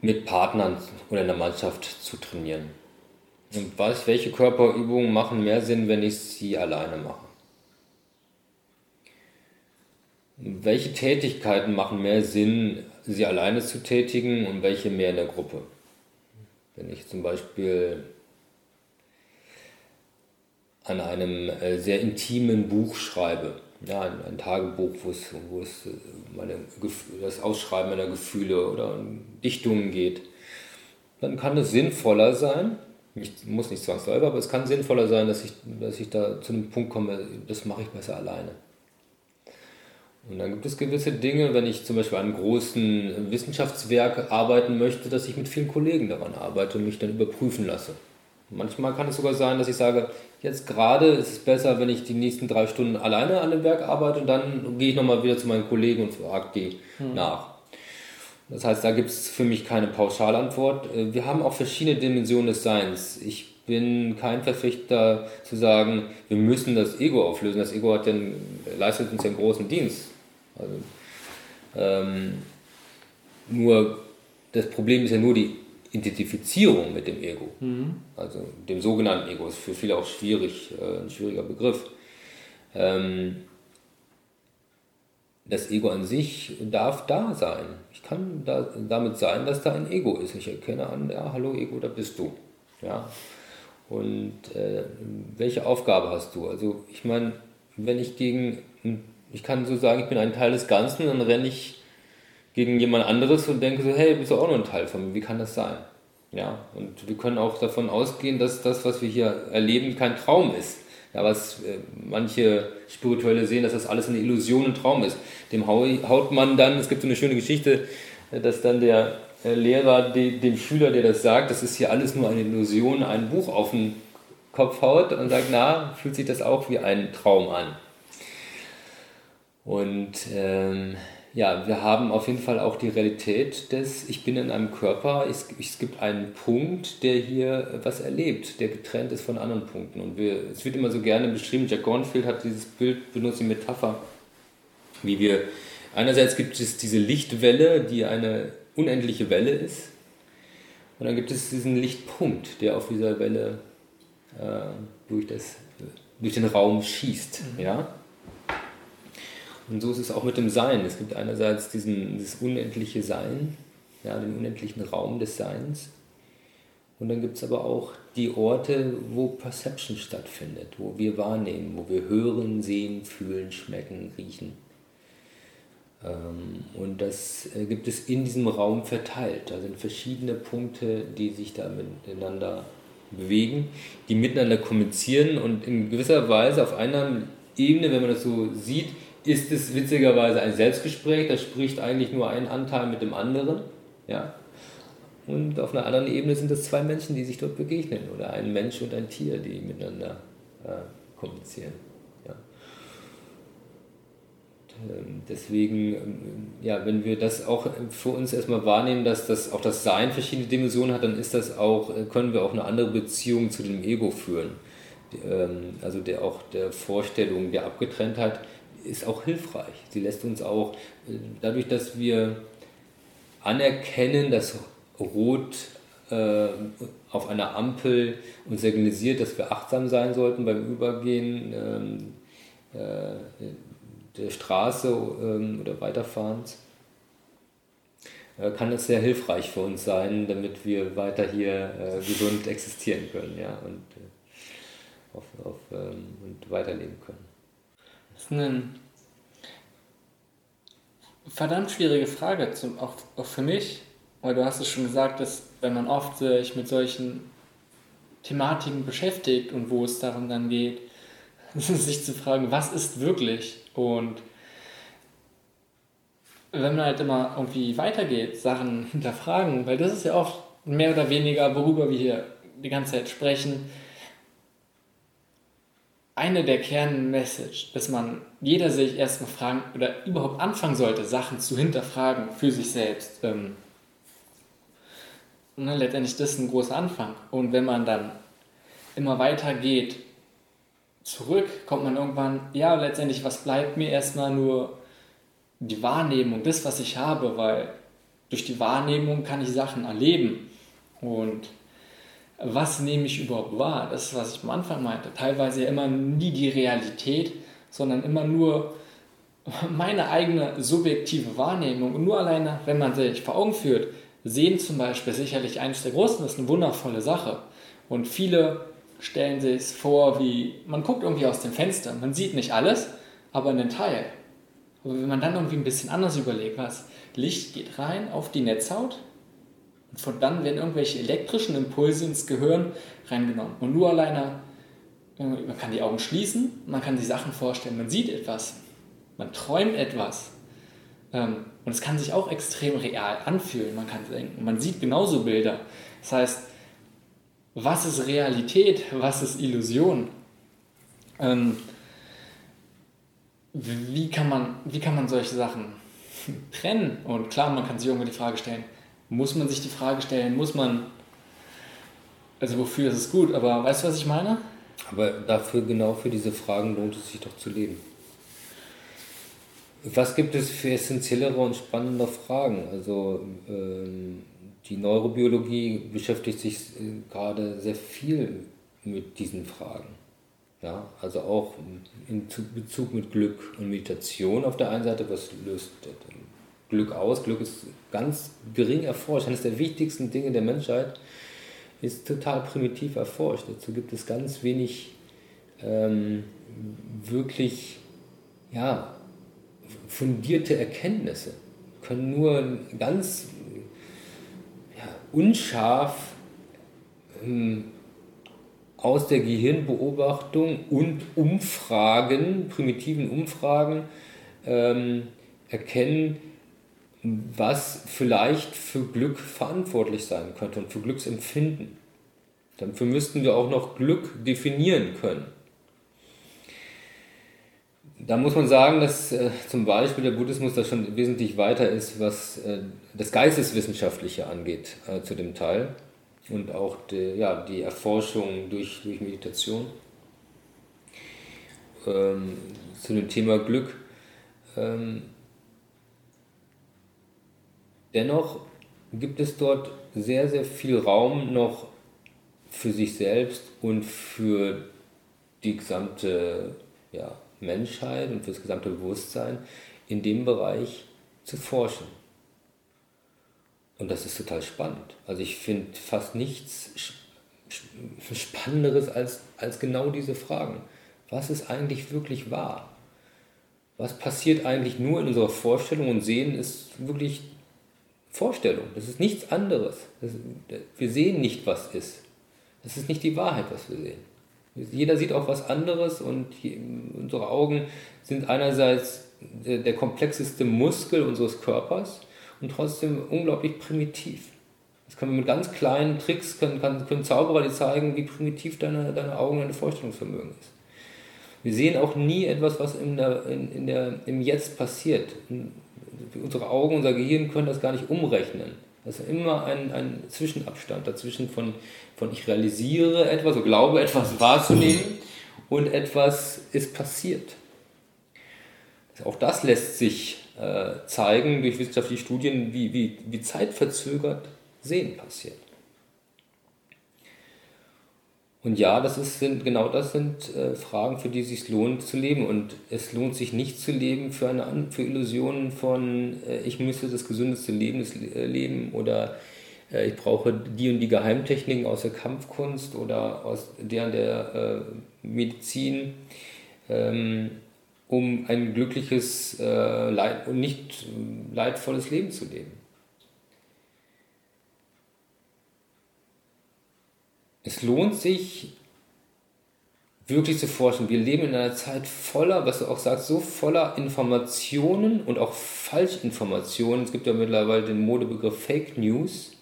mit Partnern oder in der Mannschaft zu trainieren. Und was, welche Körperübungen machen mehr Sinn, wenn ich sie alleine mache? Welche Tätigkeiten machen mehr Sinn, sie alleine zu tätigen und welche mehr in der Gruppe? Wenn ich zum Beispiel an einem äh, sehr intimen Buch schreibe, ja, ein, Tagebuch, wo es, wo es äh, meine, das Ausschreiben meiner Gefühle oder Dichtungen geht, dann kann es sinnvoller sein, nicht, muss nicht zwangsläufig, aber es kann sinnvoller sein, dass ich, dass ich da zu einem Punkt komme, das mache ich besser alleine. Und dann gibt es gewisse Dinge, wenn ich zum Beispiel an einem großen Wissenschaftswerk arbeiten möchte, dass ich mit vielen Kollegen daran arbeite und mich dann überprüfen lasse. Manchmal kann es sogar sein, dass ich sage, jetzt gerade ist es besser, wenn ich die nächsten drei Stunden alleine an dem Werk arbeite und dann gehe ich nochmal wieder zu meinen Kollegen und frage die hm. nach. Das heißt, da gibt es für mich keine Pauschalantwort. Äh, wir haben auch verschiedene Dimensionen des Seins. Ich bin kein Verfechter zu sagen, wir müssen das Ego auflösen. Das Ego hat den, leistet uns ja einen großen Dienst. Also, ähm, nur das Problem ist ja nur die Identifizierung mit dem Ego. Mhm. Also dem sogenannten Ego ist für viele auch schwierig, äh, ein schwieriger Begriff. Ähm, das Ego an sich darf da sein. Ich kann da, damit sein, dass da ein Ego ist. Ich erkenne an, ja, hallo Ego, da bist du. Ja. Und äh, welche Aufgabe hast du? Also ich meine, wenn ich gegen, ich kann so sagen, ich bin ein Teil des Ganzen, dann renne ich gegen jemand anderes und denke so, hey, bist du auch nur ein Teil von mir, wie kann das sein? Ja, und wir können auch davon ausgehen, dass das, was wir hier erleben, kein Traum ist. Ja, was äh, manche Spirituelle sehen, dass das alles eine Illusion, ein Traum ist. Dem haut man dann, es gibt so eine schöne Geschichte, äh, dass dann der äh, Lehrer dem Schüler, der das sagt, das ist hier alles nur eine Illusion, ein Buch auf den Kopf haut und sagt, na, fühlt sich das auch wie ein Traum an. Und ähm, ja, wir haben auf jeden Fall auch die Realität des, ich bin in einem Körper, es, es gibt einen Punkt, der hier was erlebt, der getrennt ist von anderen Punkten. Und wir, es wird immer so gerne beschrieben, Jack Gornfield hat dieses Bild benutzt, die Metapher, wie wir, einerseits gibt es diese Lichtwelle, die eine unendliche Welle ist, und dann gibt es diesen Lichtpunkt, der auf dieser Welle äh, durch, das, durch den Raum schießt. Mhm. Ja? Und so ist es auch mit dem Sein. Es gibt einerseits diesen, dieses unendliche Sein, ja, den unendlichen Raum des Seins. Und dann gibt es aber auch die Orte, wo Perception stattfindet, wo wir wahrnehmen, wo wir hören, sehen, fühlen, schmecken, riechen. Ähm, und das äh, gibt es in diesem Raum verteilt. Da sind verschiedene Punkte, die sich da miteinander bewegen, die miteinander kommunizieren und in gewisser Weise auf einer Ebene, wenn man das so sieht, ist es witzigerweise ein Selbstgespräch, da spricht eigentlich nur ein Anteil mit dem anderen. Ja? Und auf einer anderen Ebene sind es zwei Menschen, die sich dort begegnen oder ein Mensch und ein Tier, die miteinander äh, kommunizieren. Ja? Und, äh, deswegen, äh, ja, wenn wir das auch für uns erstmal wahrnehmen, dass das auch das Sein verschiedene Dimensionen hat, dann ist das auch, äh, können wir auch eine andere Beziehung zu dem Ego führen. Ähm, also der auch der Vorstellung der Abgetrenntheit ist auch hilfreich. Sie lässt uns auch, äh, dadurch, dass wir anerkennen, dass Rot äh, auf einer Ampel uns signalisiert, dass wir achtsam sein sollten beim Übergehen ähm, äh, der Straße ähm, oder Weiterfahrens, äh, kann das sehr hilfreich für uns sein, damit wir weiter hier äh, gesund existieren können ja, und, äh, auf, auf, ähm, und weiterleben können. Das ist eine verdammt schwierige Frage, zum, auch, auch für mich, weil du hast es schon gesagt, dass wenn man oft sich mit solchen Thematiken beschäftigt und wo es darum dann geht, sich zu fragen, was ist wirklich? Und wenn man halt immer irgendwie weitergeht, Sachen hinterfragen, weil das ist ja oft mehr oder weniger, worüber wir hier die ganze Zeit sprechen, eine der Kernmessage, dass man jeder sich erstmal fragen oder überhaupt anfangen sollte, Sachen zu hinterfragen für sich selbst. Ähm, dann letztendlich das ist ein großer Anfang. Und wenn man dann immer weiter geht, zurück, kommt man irgendwann, ja, letztendlich, was bleibt mir erstmal nur die Wahrnehmung, das, was ich habe, weil durch die Wahrnehmung kann ich Sachen erleben. Und was nehme ich überhaupt wahr? Das ist, was ich am Anfang meinte. Teilweise ja immer nie die Realität, sondern immer nur meine eigene subjektive Wahrnehmung. Und nur alleine, wenn man sich vor Augen führt, sehen zum Beispiel sicherlich eines der Großen, das ist eine wundervolle Sache. Und viele stellen sich es vor, wie man guckt irgendwie aus dem Fenster. Man sieht nicht alles, aber einen Teil. Aber wenn man dann irgendwie ein bisschen anders überlegt, was Licht geht rein auf die Netzhaut, von dann werden irgendwelche elektrischen Impulse ins Gehirn reingenommen. Und nur alleine, man kann die Augen schließen, man kann sich Sachen vorstellen, man sieht etwas. man träumt etwas. Ähm, und es kann sich auch extrem real anfühlen. Man kann denken, man sieht genauso Bilder. Das heißt, was ist Realität, was ist Illusion? Ähm, wie, kann man, wie kann man solche Sachen trennen? Und klar, man kann sich irgendwann die Frage stellen, muss man sich die Frage stellen, muss man, also wofür ist es gut, aber weißt du, was ich meine? Aber dafür, genau für diese Fragen lohnt es sich doch zu leben. Was gibt es für essentiellere und spannende Fragen? Also ähm, die Neurobiologie beschäftigt sich äh, gerade sehr viel mit diesen Fragen. Ja, also auch in Bezug mit Glück und Meditation auf der einen Seite, was löst Glück aus? Glück ist ganz gering erforscht. Eines der wichtigsten Dinge der Menschheit ist total primitiv erforscht. Dazu gibt es ganz wenig ähm, wirklich ja, fundierte Erkenntnisse. Wir können nur ganz ja, unscharf ähm, aus der Gehirnbeobachtung und Umfragen, primitiven Umfragen, ähm, erkennen, was vielleicht für Glück verantwortlich sein könnte und für Glücksempfinden. Dafür müssten wir auch noch Glück definieren können. Da muss man sagen, dass äh, zum Beispiel der Buddhismus da schon wesentlich weiter ist, was äh, das Geisteswissenschaftliche angeht äh, zu dem Teil und auch die, ja, die Erforschung durch, durch Meditation ähm, zu dem Thema Glück. Ähm, dennoch gibt es dort sehr, sehr viel Raum noch für sich selbst und für die gesamte ja, Menschheit und für das gesamte Bewusstsein in dem Bereich zu forschen. Und das ist total spannend. Also ich finde fast nichts Spannenderes als, als genau diese Fragen. Was ist eigentlich wirklich wahr? Was passiert eigentlich nur in unserer Vorstellung und Sehen ist wirklich Vorstellung. Das ist nichts anderes. Das, wir sehen nicht, was ist. Das ist nicht die Wahrheit, was wir sehen. Jeder sieht auch was anderes und unsere Augen sind einerseits der, der komplexeste Muskel unseres Körpers und trotzdem unglaublich primitiv. Das können wir mit ganz kleinen Tricks, können, können, Zauberer dir zeigen, wie primitiv deine, deine Augen dein Vorstellungsvermögen ist. Wir sehen auch nie etwas, was in der, in, in der, im Jetzt passiert. Unsere Augen, unser Gehirn können das gar nicht umrechnen. Das ist immer ein, ein Zwischenabstand dazwischen von, von ich realisiere etwas, so glaube etwas wahrzunehmen und etwas ist passiert. Auch das lässt sich äh, zeigen durch wissenschaftliche Studien, wie, wie, wie zeitverzögert Sehen passiert. Und ja, das ist, sind, genau das sind äh, Fragen, für die es sich lohnt zu leben. Und es lohnt sich nicht zu leben für, eine, für Illusionen von, äh, ich müsste das gesündeste Leben äh, leben oder äh, ich brauche die und die Geheimtechniken aus der Kampfkunst oder aus der der äh, Medizin. Ähm, um ein glückliches äh, Leid und nicht leidvolles Leben zu leben. Es lohnt sich, wirklich zu forschen. Wir leben in einer Zeit voller, was du auch sagst, so voller Informationen und auch Falschinformationen. Es gibt ja mittlerweile den Modebegriff Fake News.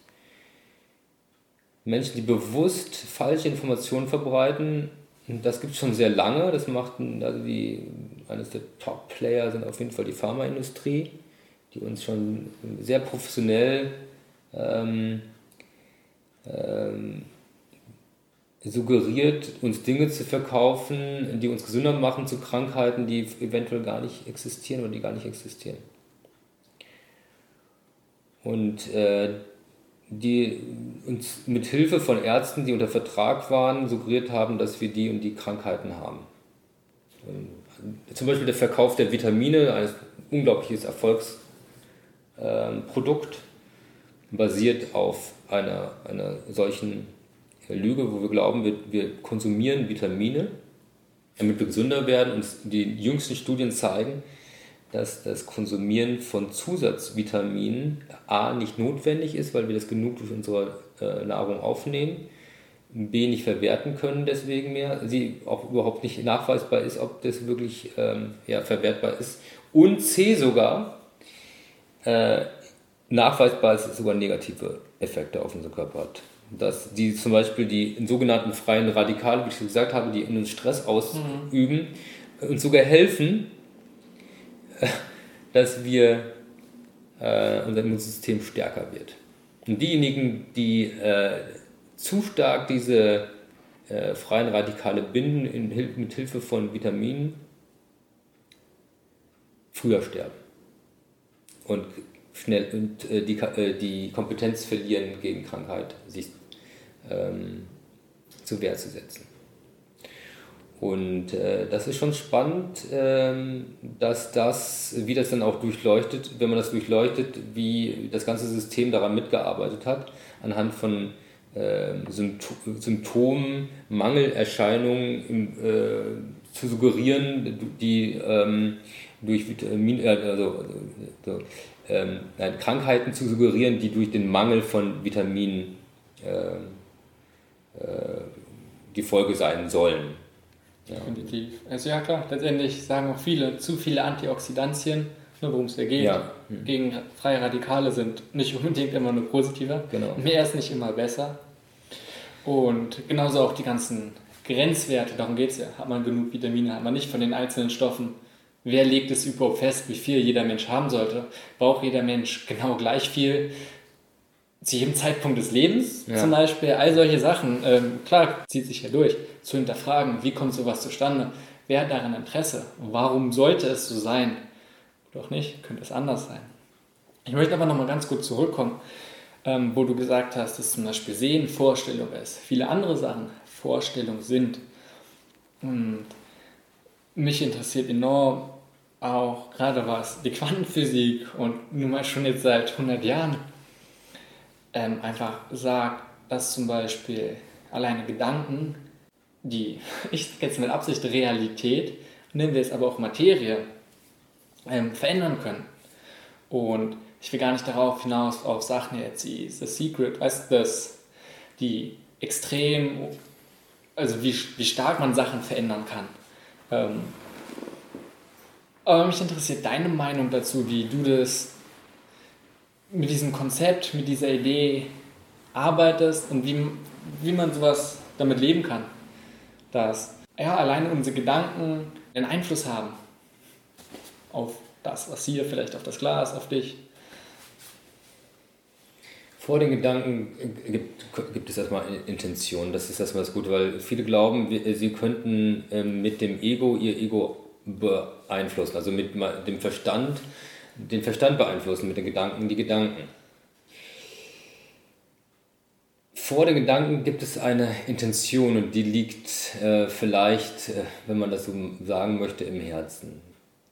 Menschen, die bewusst falsche Informationen verbreiten, das gibt es schon sehr lange. Das macht also die, eines der Top-Player sind auf jeden Fall die Pharmaindustrie, die uns schon sehr professionell ähm, ähm, suggeriert, uns Dinge zu verkaufen, die uns gesünder machen zu Krankheiten, die eventuell gar nicht existieren oder die gar nicht existieren. Und äh, die uns mit Hilfe von Ärzten, die unter Vertrag waren, suggeriert haben, dass wir die und die Krankheiten haben. Zum Beispiel der Verkauf der Vitamine, ein unglaubliches Erfolgsprodukt, basiert auf einer, einer solchen Lüge, wo wir glauben, wir, wir konsumieren Vitamine, damit wir gesünder werden. Und die jüngsten Studien zeigen, dass das Konsumieren von Zusatzvitaminen A nicht notwendig ist, weil wir das genug durch unsere äh, Nahrung aufnehmen, B nicht verwerten können deswegen mehr, sie auch überhaupt nicht nachweisbar ist, ob das wirklich ähm, ja, verwertbar ist und C sogar äh, nachweisbar ist, sogar negative Effekte auf unseren Körper hat. Dass die zum Beispiel die sogenannten freien Radikale, wie ich gesagt habe, die in uns Stress ausüben, mhm. uns sogar helfen, dass wir äh, unser Immunsystem stärker wird. Und diejenigen, die äh, zu stark diese äh, freien Radikale binden in, mit Hilfe von Vitaminen, früher sterben und schnell und äh, die, äh, die Kompetenz verlieren gegen Krankheit, sich ähm, zur Wehr zu setzen. Und äh, das ist schon spannend, ähm, dass das, wie das dann auch durchleuchtet, wenn man das durchleuchtet, wie das ganze System daran mitgearbeitet hat, anhand von äh, Symptomen, Mangelerscheinungen im, äh, zu suggerieren, die ähm, durch Vitamin, äh, also, so, ähm, Krankheiten zu suggerieren, die durch den Mangel von Vitaminen ähm, äh, die Folge sein sollen. Ja. Definitiv. Also ja klar, letztendlich sagen auch viele, zu viele Antioxidantien, nur worum es da geht, ja. mhm. gegen freie Radikale sind nicht unbedingt immer nur positiver. Genau. Mehr ist nicht immer besser. Und genauso auch die ganzen Grenzwerte, darum geht es ja. Hat man genug Vitamine, hat man nicht von den einzelnen Stoffen. Wer legt es überhaupt fest, wie viel jeder Mensch haben sollte? Braucht jeder Mensch genau gleich viel? Zu jedem Zeitpunkt des Lebens ja. zum Beispiel, all solche Sachen, ähm, klar, zieht sich ja durch, zu hinterfragen, wie kommt sowas zustande, wer hat daran Interesse, warum sollte es so sein, doch nicht, könnte es anders sein. Ich möchte aber nochmal ganz kurz zurückkommen, ähm, wo du gesagt hast, dass zum Beispiel Sehen Vorstellung ist, viele andere Sachen Vorstellung sind. Und mich interessiert enorm auch gerade was die Quantenphysik und nun mal schon jetzt seit 100 Jahren ähm, einfach sagt, dass zum Beispiel alleine Gedanken, die, ich jetzt mit Absicht Realität, nennen wir es aber auch Materie, ähm, verändern können. Und ich will gar nicht darauf hinaus auf Sachen jetzt wie The Secret, weißt du, dass die extrem, also wie, wie stark man Sachen verändern kann. Ähm, aber mich interessiert deine Meinung dazu, wie du das mit diesem Konzept, mit dieser Idee arbeitest und wie, wie man sowas damit leben kann. Dass ja, alleine unsere Gedanken einen Einfluss haben auf das, was hier, vielleicht auf das Glas, auf dich. Vor den Gedanken gibt, gibt es erstmal Intention. Das ist erstmal das Gute, weil viele glauben, sie könnten ähm, mit dem Ego ihr Ego beeinflussen, also mit dem Verstand den Verstand beeinflussen, mit den Gedanken die Gedanken. Vor den Gedanken gibt es eine Intention und die liegt äh, vielleicht, äh, wenn man das so sagen möchte, im Herzen.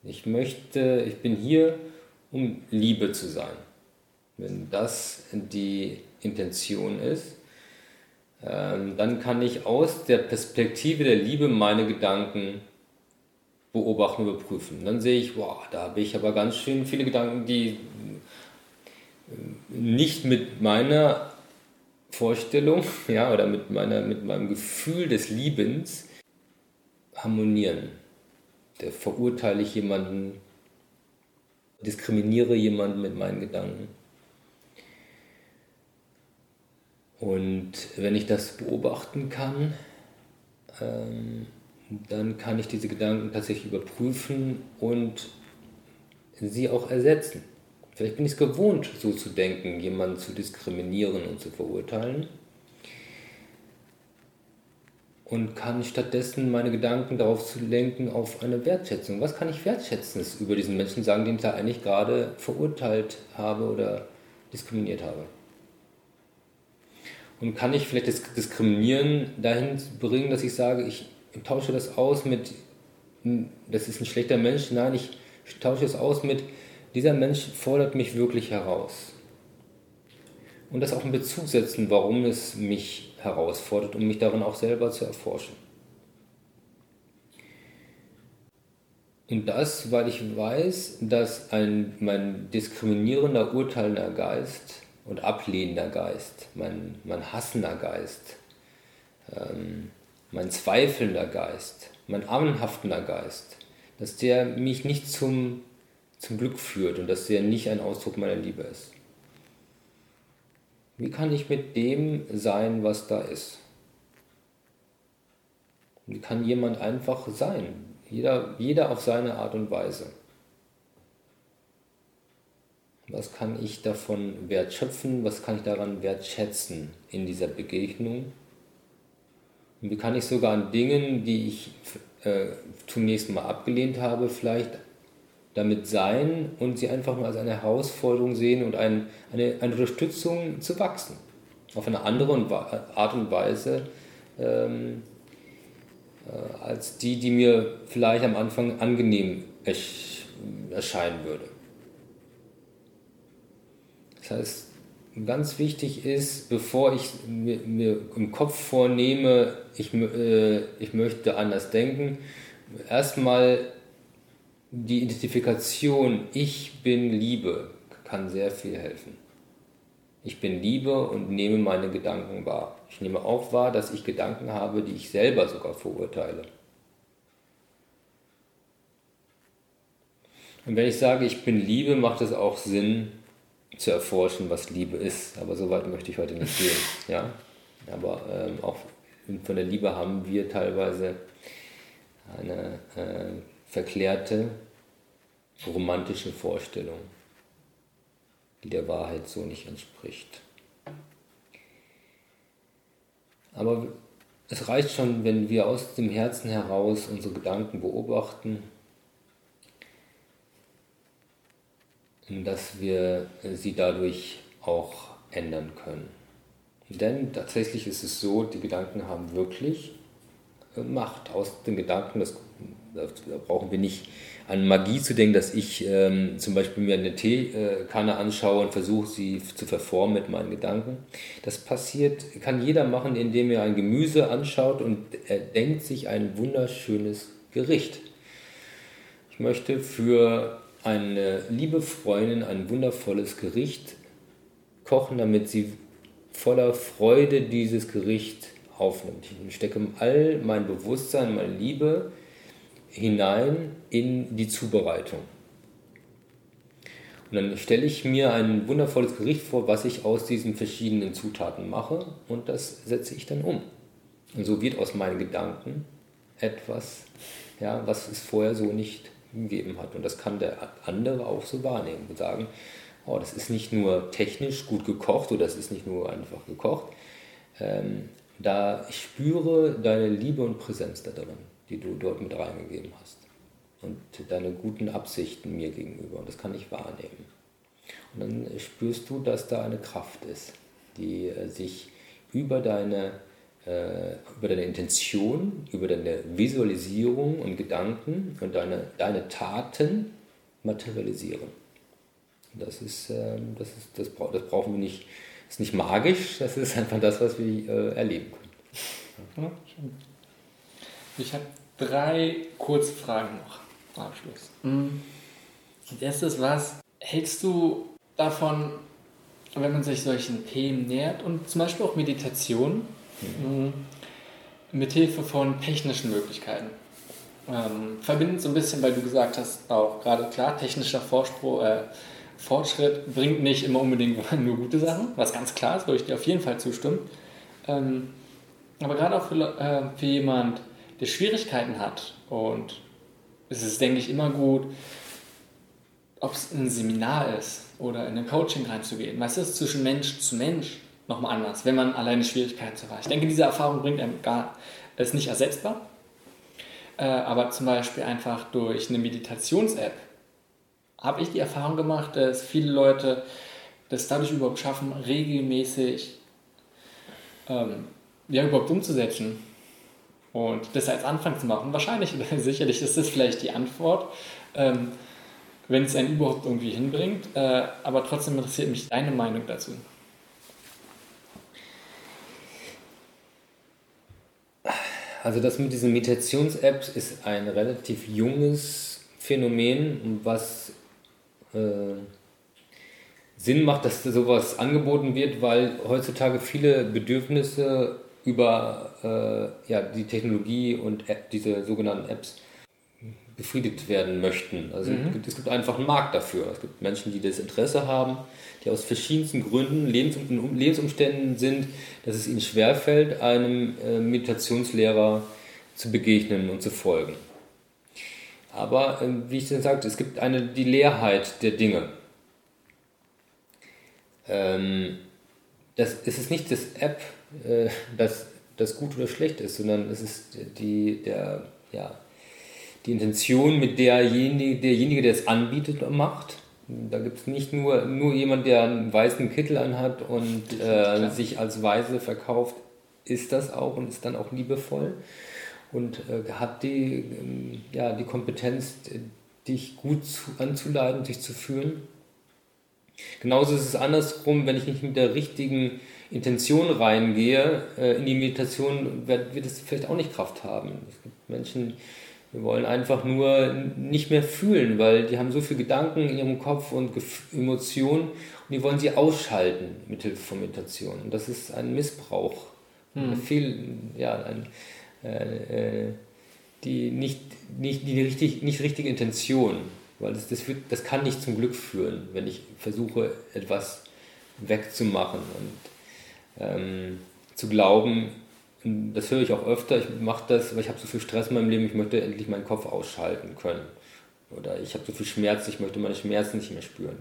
Ich möchte, ich bin hier, um Liebe zu sein. Wenn das die Intention ist, ähm, dann kann ich aus der Perspektive der Liebe meine Gedanken beobachten, überprüfen. Dann sehe ich, wow, da habe ich aber ganz schön viele Gedanken, die äh, nicht mit meiner Vorstellung ja, oder mit, meiner, mit meinem Gefühl des Liebens harmonieren. Da verurteile ich jemanden, diskriminiere jemanden mit meinen Gedanken. Und wenn ich das beobachten kann, ähm, dann kann ich diese Gedanken tatsächlich überprüfen und sie auch ersetzen. Vielleicht bin ich es gewohnt, so zu denken, jemanden zu diskriminieren und zu verurteilen. Und kann stattdessen meine Gedanken darauf zu lenken, auf eine Wertschätzung. Was kann ich Wertschätzendes über diesen Menschen sagen, den ich da eigentlich gerade verurteilt habe oder diskriminiert habe? Und kann ich vielleicht das Diskriminieren dahin bringen, dass ich sage, ich tausche das aus mit, das ist ein schlechter Mensch, nein, ich tausche es aus mit, dieser Mensch fordert mich wirklich heraus. Und das auch in Bezug setzen, warum es mich herausfordert, um mich darin auch selber zu erforschen. Und das, weil ich weiß, dass ein, mein diskriminierender, urteilender Geist und ablehnender Geist, mein, mein hassender Geist, ähm, mein zweifelnder Geist, mein anhaftender Geist, dass der mich nicht zum zum Glück führt und dass er nicht ein Ausdruck meiner Liebe ist. Wie kann ich mit dem sein, was da ist? Wie kann jemand einfach sein? Jeder, jeder auf seine Art und Weise. Was kann ich davon wertschöpfen? Was kann ich daran wertschätzen in dieser Begegnung? Und wie kann ich sogar an Dingen, die ich äh, zunächst mal abgelehnt habe, vielleicht damit sein und sie einfach nur als eine Herausforderung sehen und ein, eine, eine Unterstützung zu wachsen. Auf eine andere Art und Weise ähm, äh, als die, die mir vielleicht am Anfang angenehm erscheinen würde. Das heißt, ganz wichtig ist, bevor ich mir, mir im Kopf vornehme, ich, äh, ich möchte anders denken, erstmal die Identifikation, ich bin Liebe, kann sehr viel helfen. Ich bin Liebe und nehme meine Gedanken wahr. Ich nehme auch wahr, dass ich Gedanken habe, die ich selber sogar verurteile. Und wenn ich sage, ich bin Liebe, macht es auch Sinn zu erforschen, was Liebe ist. Aber so weit möchte ich heute nicht gehen. Ja? Aber ähm, auch von der Liebe haben wir teilweise eine äh, verklärte romantische Vorstellung, die der Wahrheit so nicht entspricht. Aber es reicht schon, wenn wir aus dem Herzen heraus unsere Gedanken beobachten, dass wir sie dadurch auch ändern können. Denn tatsächlich ist es so, die Gedanken haben wirklich Macht. Aus den Gedanken, das, da brauchen wir nicht an Magie zu denken, dass ich ähm, zum Beispiel mir eine Teekanne anschaue und versuche, sie zu verformen mit meinen Gedanken. Das passiert, kann jeder machen, indem er ein Gemüse anschaut und er denkt sich ein wunderschönes Gericht. Ich möchte für eine liebe Freundin ein wundervolles Gericht kochen, damit sie voller Freude dieses Gericht aufnimmt. Ich stecke all mein Bewusstsein, meine Liebe hinein in die Zubereitung. Und dann stelle ich mir ein wundervolles Gericht vor, was ich aus diesen verschiedenen Zutaten mache und das setze ich dann um. Und so wird aus meinen Gedanken etwas, ja, was es vorher so nicht gegeben hat. Und das kann der andere auch so wahrnehmen und sagen, oh, das ist nicht nur technisch gut gekocht oder das ist nicht nur einfach gekocht. Ähm, da ich spüre deine Liebe und Präsenz da drin die du dort mit reingegeben hast. Und deine guten Absichten mir gegenüber. Und das kann ich wahrnehmen. Und dann spürst du, dass da eine Kraft ist, die äh, sich über deine, über deine Intention, über deine Visualisierung und Gedanken und deine, deine Taten materialisieren. Das ist, äh, das, ist das, das brauchen wir nicht, das ist nicht magisch, das ist einfach das, was wir äh, erleben können. Ja, ich habe drei kurze Fragen noch am Abschluss. Mhm. Als erstes, was hältst du davon, wenn man sich solchen Themen nähert und zum Beispiel auch Meditation. Mit Hilfe von technischen Möglichkeiten? Ähm, verbindet so ein bisschen, weil du gesagt hast, auch gerade klar, technischer Vorspruch, äh, Fortschritt bringt nicht immer unbedingt nur gute Sachen, was ganz klar ist, wo ich dir auf jeden Fall zustimme. Ähm, aber gerade auch für, äh, für jemand, der Schwierigkeiten hat. Und es ist, denke ich, immer gut, ob es ein Seminar ist oder in ein Coaching reinzugehen. Weißt du, ist zwischen Mensch zu Mensch nochmal anders, wenn man alleine Schwierigkeiten zu Ich denke, diese Erfahrung bringt einem gar, ist nicht ersetzbar. Äh, aber zum Beispiel einfach durch eine Meditations-App habe ich die Erfahrung gemacht, dass viele Leute das dadurch überhaupt schaffen, regelmäßig ähm, ja, überhaupt umzusetzen. Und das als Anfang zu machen, wahrscheinlich, sicherlich ist das vielleicht die Antwort, ähm, wenn es einen überhaupt irgendwie hinbringt. Äh, aber trotzdem interessiert mich deine Meinung dazu. Also das mit diesen Meditations-Apps ist ein relativ junges Phänomen, was äh, Sinn macht, dass sowas angeboten wird, weil heutzutage viele befriedigt werden möchten. Also mhm. es, gibt, es, gibt, einfach einen Markt dafür. Es gibt Menschen, die das Interesse haben, die aus verschiedensten Gründen, Lebensum Lebensumständen sind, dass es ihnen schwerfällt, einem äh, Meditationslehrer zu begegnen und zu folgen. Aber äh, wie ich schon sagte, es gibt eine, die Leerheit der Dinge. Ähm, das, es ist nicht das App, äh, das, das gut oder schlecht ist, sondern es ist die, der, ja, die Intention, mit derjenige, derjenige, der es anbietet, macht. Da gibt es nicht nur, nur jemand, der einen weißen Kittel anhat und äh, sich als Weise verkauft, ist das auch und ist dann auch liebevoll und äh, hat die, äh, ja, die Kompetenz, dich gut zu, anzuleiten, dich zu führen. Genauso ist es andersrum, wenn ich nicht mit der richtigen Intention reingehe äh, in die Meditation, wird, wird es vielleicht auch nicht Kraft haben. Es gibt Menschen, wir wollen einfach nur nicht mehr fühlen, weil die haben so viele Gedanken in ihrem Kopf und Emotionen und die wollen sie ausschalten mit Hilfe von Meditation. Und das ist ein Missbrauch. Hm. Viel, ja, ein, äh, äh, die nicht, nicht, die richtig, nicht richtige Intention. Weil das, das, wird, das kann nicht zum Glück führen, wenn ich versuche, etwas wegzumachen und ähm, zu glauben, das höre ich auch öfter, ich mache das, weil ich habe so viel Stress in meinem Leben, ich möchte endlich meinen Kopf ausschalten können. Oder ich habe so viel Schmerz, ich möchte meine Schmerzen nicht mehr spüren.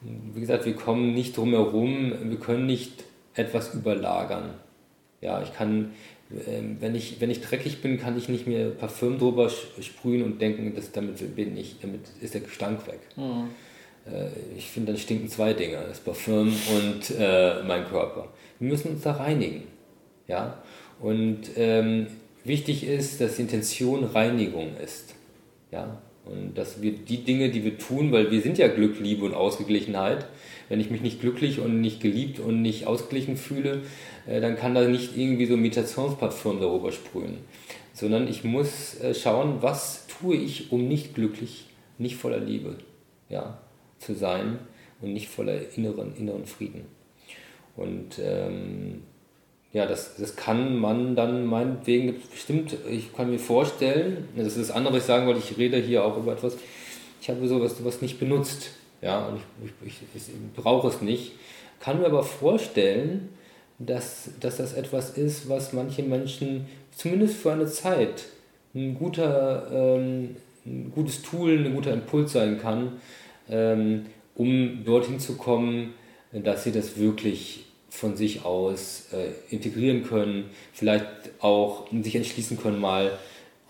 Wie gesagt, wir kommen nicht drum herum, wir können nicht etwas überlagern. Ja, ich kann, ähm, wenn ich, wenn ich dreckig bin, kann ich nicht mehr Parfüm drüber sprühen und denken, dass damit bin ich, damit ist der Gestank weg. Mhm. Ich finde, dann stinken zwei Dinge, das Parfüm und äh, mein Körper. Wir müssen uns da reinigen. Ja? Und ähm, wichtig ist, dass die Intention Reinigung ist. Ja? Und dass wir die Dinge, die wir tun, weil wir sind ja Glück, Liebe und Ausgeglichenheit. Wenn ich mich nicht glücklich und nicht geliebt und nicht ausgeglichen fühle, äh, dann kann da nicht irgendwie so Meditationsplattform darüber sprühen. Sondern ich muss äh, schauen, was tue ich, um nicht glücklich, nicht voller Liebe ja, zu sein und nicht voller inneren, inneren Frieden. Und ähm, ja, das, das kann man dann meinetwegen bestimmt, ich kann mir vorstellen, das ist das andere, was ich sagen wollte, ich rede hier auch über etwas, ich habe sowas, sowas nicht benutzt, ja, und ich, ich, ich, ich brauche es nicht, kann mir aber vorstellen, dass, dass das etwas ist, was manche Menschen zumindest für eine Zeit ein, guter, ähm, ein gutes Tool, ein guter Impuls sein kann, ähm, um dorthin zu kommen, dass sie das wirklich von sich aus äh, integrieren können, vielleicht auch sich entschließen können, mal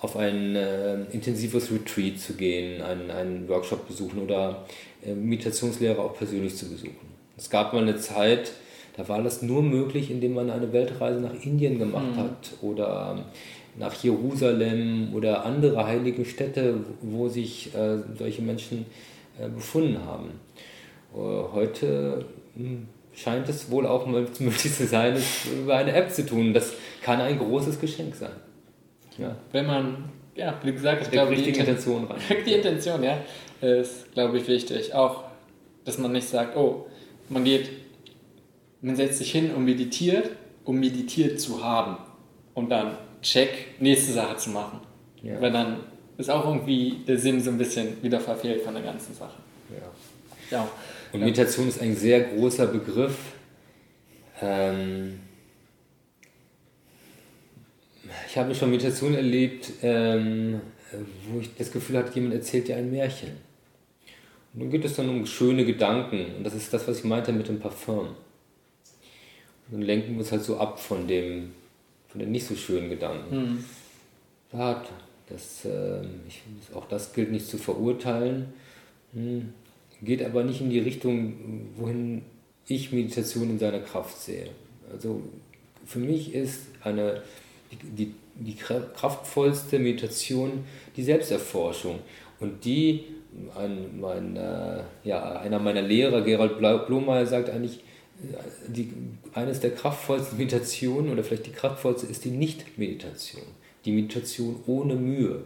auf ein äh, intensives Retreat zu gehen, einen, einen Workshop besuchen oder äh, Meditationslehrer auch persönlich zu besuchen. Es gab mal eine Zeit, da war das nur möglich, indem man eine Weltreise nach Indien gemacht mhm. hat oder nach Jerusalem oder andere heilige Städte, wo sich äh, solche Menschen äh, befunden haben. Äh, heute hm, scheint es wohl auch möglich zu sein, es über eine App zu tun. Das kann ein großes Geschenk sein. Ja. Wenn man, ja, wie gesagt, ich glaube, die Intention rein. Die Intention, ja, ist, glaube ich, wichtig. Auch, dass man nicht sagt, oh, man geht, man setzt sich hin und meditiert, um meditiert zu haben. Und dann check, nächste Sache zu machen. Ja. Weil dann ist auch irgendwie der Sinn so ein bisschen wieder verfehlt von der ganzen Sache. Ja. ja. Und Meditation ist ein sehr großer Begriff. Ähm, ich habe schon Meditation erlebt, ähm, wo ich das Gefühl hatte, jemand erzählt dir ein Märchen. Und dann geht es dann um schöne Gedanken. Und das ist das, was ich meinte mit dem Parfum. Und dann lenken wir uns halt so ab von dem, von den nicht so schönen Gedanken. Mhm. Ja, das, äh, ich, auch das gilt nicht zu verurteilen. Hm geht aber nicht in die Richtung, wohin ich Meditation in seiner Kraft sehe. Also für mich ist eine, die, die kraftvollste Meditation die Selbsterforschung. Und die, ein, mein, äh, ja, einer meiner Lehrer, Gerald Blomeyer, sagt eigentlich, äh, die, eines der kraftvollsten Meditationen oder vielleicht die kraftvollste ist die Nicht-Meditation. Die Meditation ohne Mühe.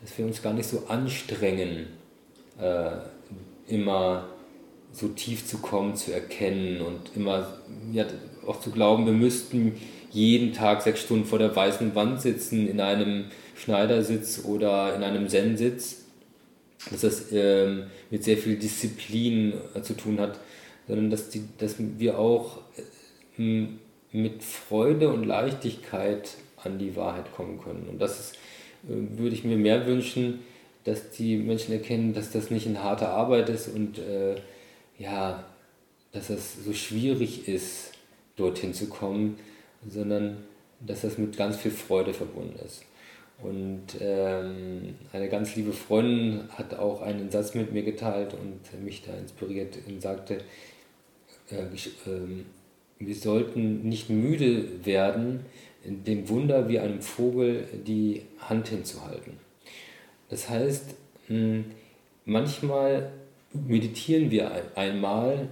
Dass wir uns gar nicht so anstrengen, äh, immer so tief zu kommen, zu erkennen und immer ja, auch zu glauben, wir müssten jeden Tag sechs Stunden vor der weißen Wand sitzen, in einem Schneidersitz oder in einem Zen-Sitz, dass das ähm, mit sehr viel Disziplin äh, zu tun hat, sondern dass, die, dass wir auch äh, mit Freude und Leichtigkeit an die Wahrheit kommen können. Und das ist, äh, würde ich mir mehr wünschen, dass die Menschen erkennen, dass das nicht eine harte Arbeit ist und äh, ja, dass es so schwierig ist, dorthin zu kommen, sondern dass das mit ganz viel Freude verbunden ist. Und ähm, eine ganz liebe Freundin hat auch einen Satz mit mir geteilt und mich da inspiriert und sagte, äh, äh, wir sollten nicht müde werden, dem Wunder wie einem Vogel die Hand hinzuhalten. Das heißt, hm, manchmal meditieren wir einmal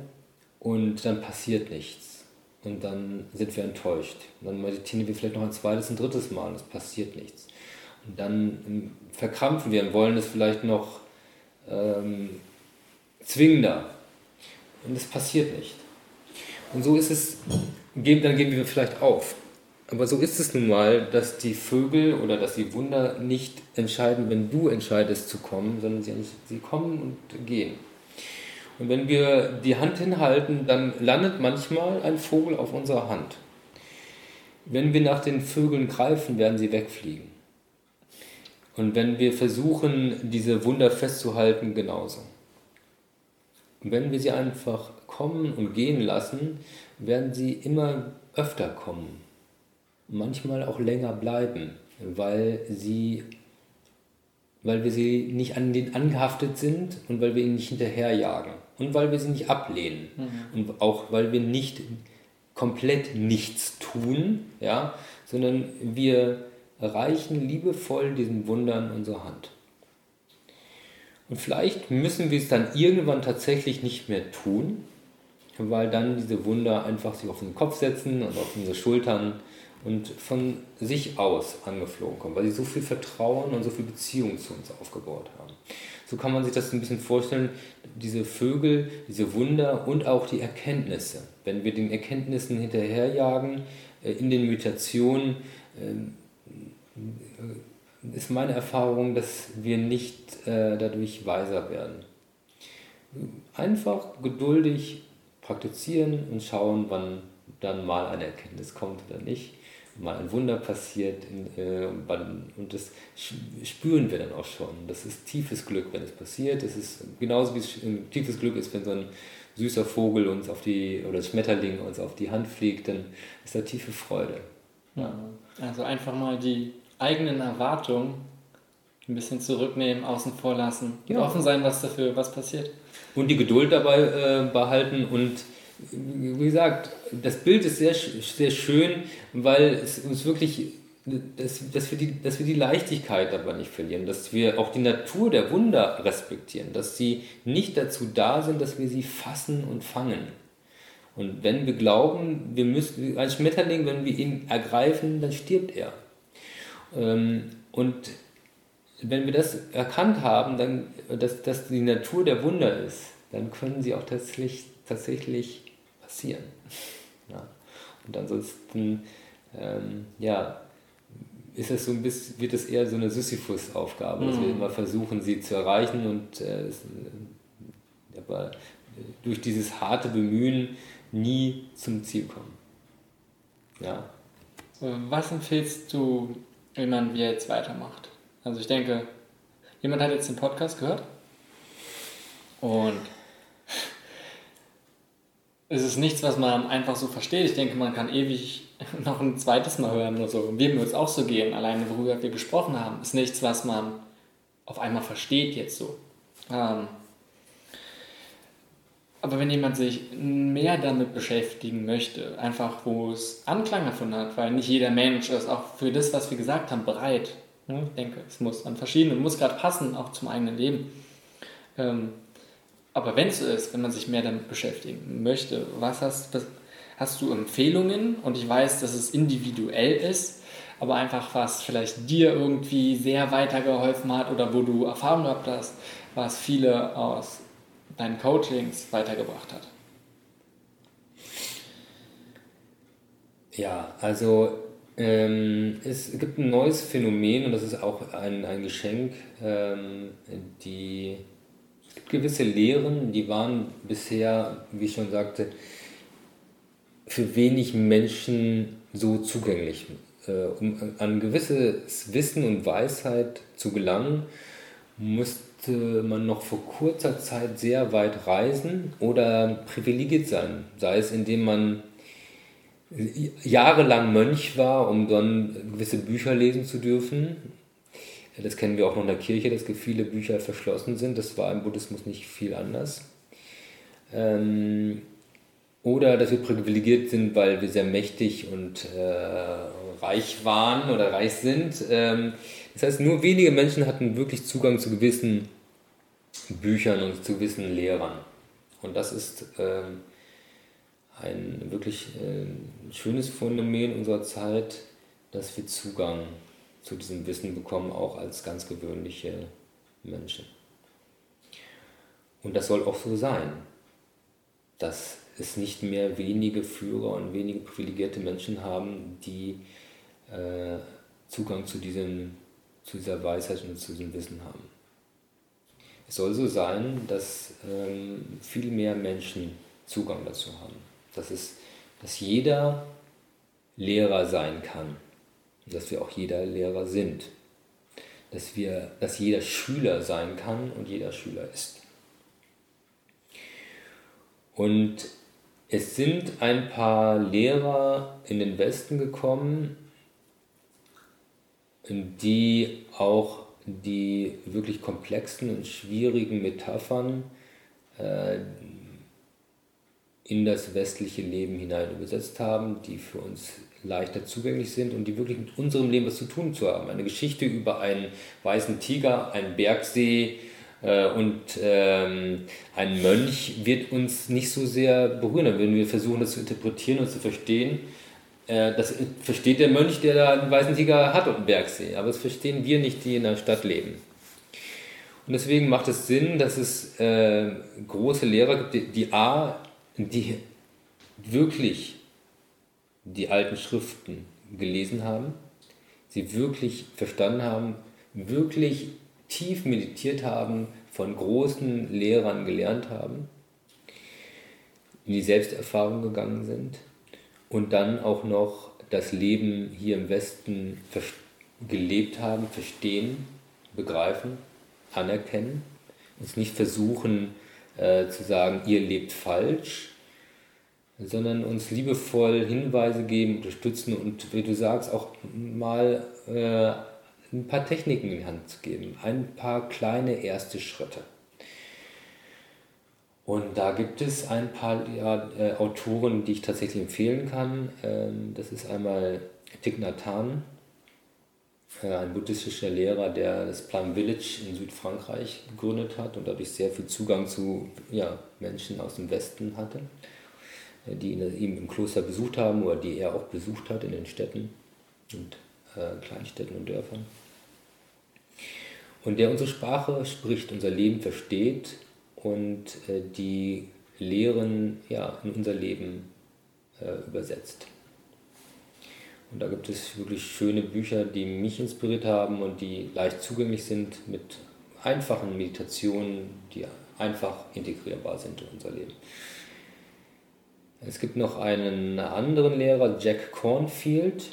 und dann passiert nichts. Und dann sind wir enttäuscht. Und dann meditieren wir vielleicht noch ein zweites und drittes Mal und es passiert nichts. Und dann hm, verkrampfen wir und wollen es vielleicht noch ähm, zwingender. Und es passiert nicht. Und so ist es, dann geben wir vielleicht auf. Aber so ist es nun mal, dass die Vögel oder dass die Wunder nicht entscheiden, wenn du entscheidest zu kommen, sondern sie, sie kommen und gehen. Und wenn wir die Hand hinhalten, dann landet manchmal ein Vogel auf unserer Hand. Wenn wir nach den Vögeln greifen, werden sie wegfliegen. Und wenn wir versuchen, diese Wunder festzuhalten, genauso. Und wenn wir sie einfach kommen und gehen lassen, werden sie immer öfter kommen manchmal auch länger bleiben, weil sie weil wir sie nicht an den angehaftet sind und weil wir ihnen nicht hinterherjagen und weil wir sie nicht ablehnen mhm. und auch weil wir nicht komplett nichts tun, ja, sondern wir reichen liebevoll diesen Wundern unsere Hand. Und vielleicht müssen wir es dann irgendwann tatsächlich nicht mehr tun, weil dann diese Wunder einfach sich auf den Kopf setzen und auf unsere Schultern und von sich aus angeflogen kommen, weil sie so viel Vertrauen und so viel Beziehung zu uns aufgebaut haben. So kann man sich das ein bisschen vorstellen, diese Vögel, diese Wunder und auch die Erkenntnisse. Wenn wir den Erkenntnissen hinterherjagen, äh, in den Meditationen, ähm, äh, ist meine Erfahrung, dass wir nicht äh, dadurch weiser werden. Einfach geduldig praktizieren und schauen, wann dann mal eine Erkenntnis kommt oder nicht mal ein Wunder passiert in, äh, und das spüren wir dann auch schon. Das ist tiefes Glück, wenn es passiert. Es ist genauso wie es tiefes Glück ist, wenn so ein süßer Vogel uns auf die oder Schmetterling uns auf die Hand fliegt, dann ist da tiefe Freude. Ja. Also einfach mal die eigenen Erwartungen ein bisschen zurücknehmen, außen vor lassen, ja. offen sein, was dafür was passiert. Und die Geduld dabei äh, behalten und wie gesagt, das Bild ist sehr, sehr schön, weil es uns wirklich, dass, dass, wir die, dass wir die Leichtigkeit dabei nicht verlieren, dass wir auch die Natur der Wunder respektieren, dass sie nicht dazu da sind, dass wir sie fassen und fangen. Und wenn wir glauben, wir müssen, ein Schmetterling, wenn wir ihn ergreifen, dann stirbt er. Ähm, und wenn wir das erkannt haben, dann, dass das die Natur der Wunder ist, dann können sie auch tatsächlich, tatsächlich passieren. Ja. Und ansonsten, ähm, ja, ist es so ein bisschen, wird es eher so eine Sisyphus-Aufgabe, mhm. dass wir mhm. immer versuchen, sie zu erreichen und äh, es, äh, aber durch dieses harte Bemühen nie zum Ziel kommen. Ja. Was empfiehlst du, wie man wie jetzt weitermacht? Also ich denke, jemand hat jetzt den Podcast gehört und es ist nichts, was man einfach so versteht. Ich denke, man kann ewig noch ein zweites Mal hören oder so. Wir wird es auch so gehen, alleine worüber wir gesprochen haben. Ist nichts, was man auf einmal versteht jetzt so. Ähm, aber wenn jemand sich mehr damit beschäftigen möchte, einfach wo es Anklang davon hat, weil nicht jeder Mensch ist auch für das, was wir gesagt haben, bereit. Ich denke, es muss an verschiedenen, muss gerade passen, auch zum eigenen Leben. Ähm, aber wenn es so ist, wenn man sich mehr damit beschäftigen möchte, was hast, was, hast du Empfehlungen? Und ich weiß, dass es individuell ist, aber einfach was vielleicht dir irgendwie sehr weitergeholfen hat oder wo du Erfahrung gehabt hast, was viele aus deinen Coachings weitergebracht hat? Ja, also ähm, es gibt ein neues Phänomen und das ist auch ein, ein Geschenk. Ähm, die, gewisse Lehren, die waren bisher, wie ich schon sagte, für wenig Menschen so zugänglich. Äh, um an gewisses Wissen und Weisheit zu gelangen, musste man noch vor kurzer Zeit sehr weit reisen oder privilegiert sein. Sei es, indem man jahrelang Mönch war, um dann gewisse Bücher lesen zu dürfen. Das kennen wir auch noch in der Kirche, dass viele Bücher verschlossen sind. Das war im Buddhismus nicht viel anders. Ähm, oder dass wir privilegiert sind, weil wir sehr mächtig und äh, reich waren oder reich sind. Ähm, das heißt, nur wenige Menschen hatten wirklich Zugang zu gewissen Büchern und zu gewissen Lehrern. Und das ist ähm, ein wirklich äh, schönes Phänomen unserer Zeit, dass wir Zugang zu diesem Wissen bekommen, auch als ganz gewöhnliche Menschen. Und das soll auch so sein, dass es nicht mehr wenige Führer und wenige privilegierte Menschen haben, die äh, Zugang zu, diesem, zu dieser Weisheit und zu diesem Wissen haben. Es soll so sein, dass ähm, viel mehr Menschen Zugang dazu haben dass, es, dass jeder Lehrer sein kann, dass wir auch jeder Lehrer sind, dass, wir, dass jeder Schüler sein kann und jeder Schüler ist. Und es sind ein paar Lehrer in den Westen gekommen, die auch die wirklich komplexen und schwierigen Metaphern, äh, in das westliche Leben hinein übersetzt haben, die für uns leichter zugänglich sind und die wirklich mit unserem Leben was zu tun zu haben. Eine Geschichte über einen weißen Tiger, einen Bergsee äh, und ähm, einen Mönch wird uns nicht so sehr berühren, wenn wir versuchen, das zu interpretieren und zu verstehen. Äh, das versteht der Mönch, der da einen weißen Tiger hat und einen Bergsee, aber das verstehen wir nicht, die in der Stadt leben. Und deswegen macht es Sinn, dass es äh, große Lehrer gibt, die, die A die wirklich die alten Schriften gelesen haben, sie wirklich verstanden haben, wirklich tief meditiert haben, von großen Lehrern gelernt haben, in die Selbsterfahrung gegangen sind und dann auch noch das Leben hier im Westen gelebt haben, verstehen, begreifen, anerkennen, uns nicht versuchen, äh, zu sagen, ihr lebt falsch, sondern uns liebevoll Hinweise geben, unterstützen und, wie du sagst, auch mal äh, ein paar Techniken in die Hand zu geben, ein paar kleine erste Schritte. Und da gibt es ein paar ja, äh, Autoren, die ich tatsächlich empfehlen kann. Ähm, das ist einmal Thich Nhat Hanh, äh, ein buddhistischer Lehrer, der das Plum Village in Südfrankreich gegründet hat und dadurch sehr viel Zugang zu ja, Menschen aus dem Westen hatte, die ihn im Kloster besucht haben oder die er auch besucht hat in den Städten und äh, Kleinstädten und Dörfern. Und der unsere Sprache spricht, unser Leben versteht und äh, die Lehren ja, in unser Leben äh, übersetzt. Und da gibt es wirklich schöne Bücher, die mich inspiriert haben und die leicht zugänglich sind mit einfachen Meditationen, die einfach integrierbar sind in unser Leben. Es gibt noch einen anderen Lehrer, Jack Cornfield,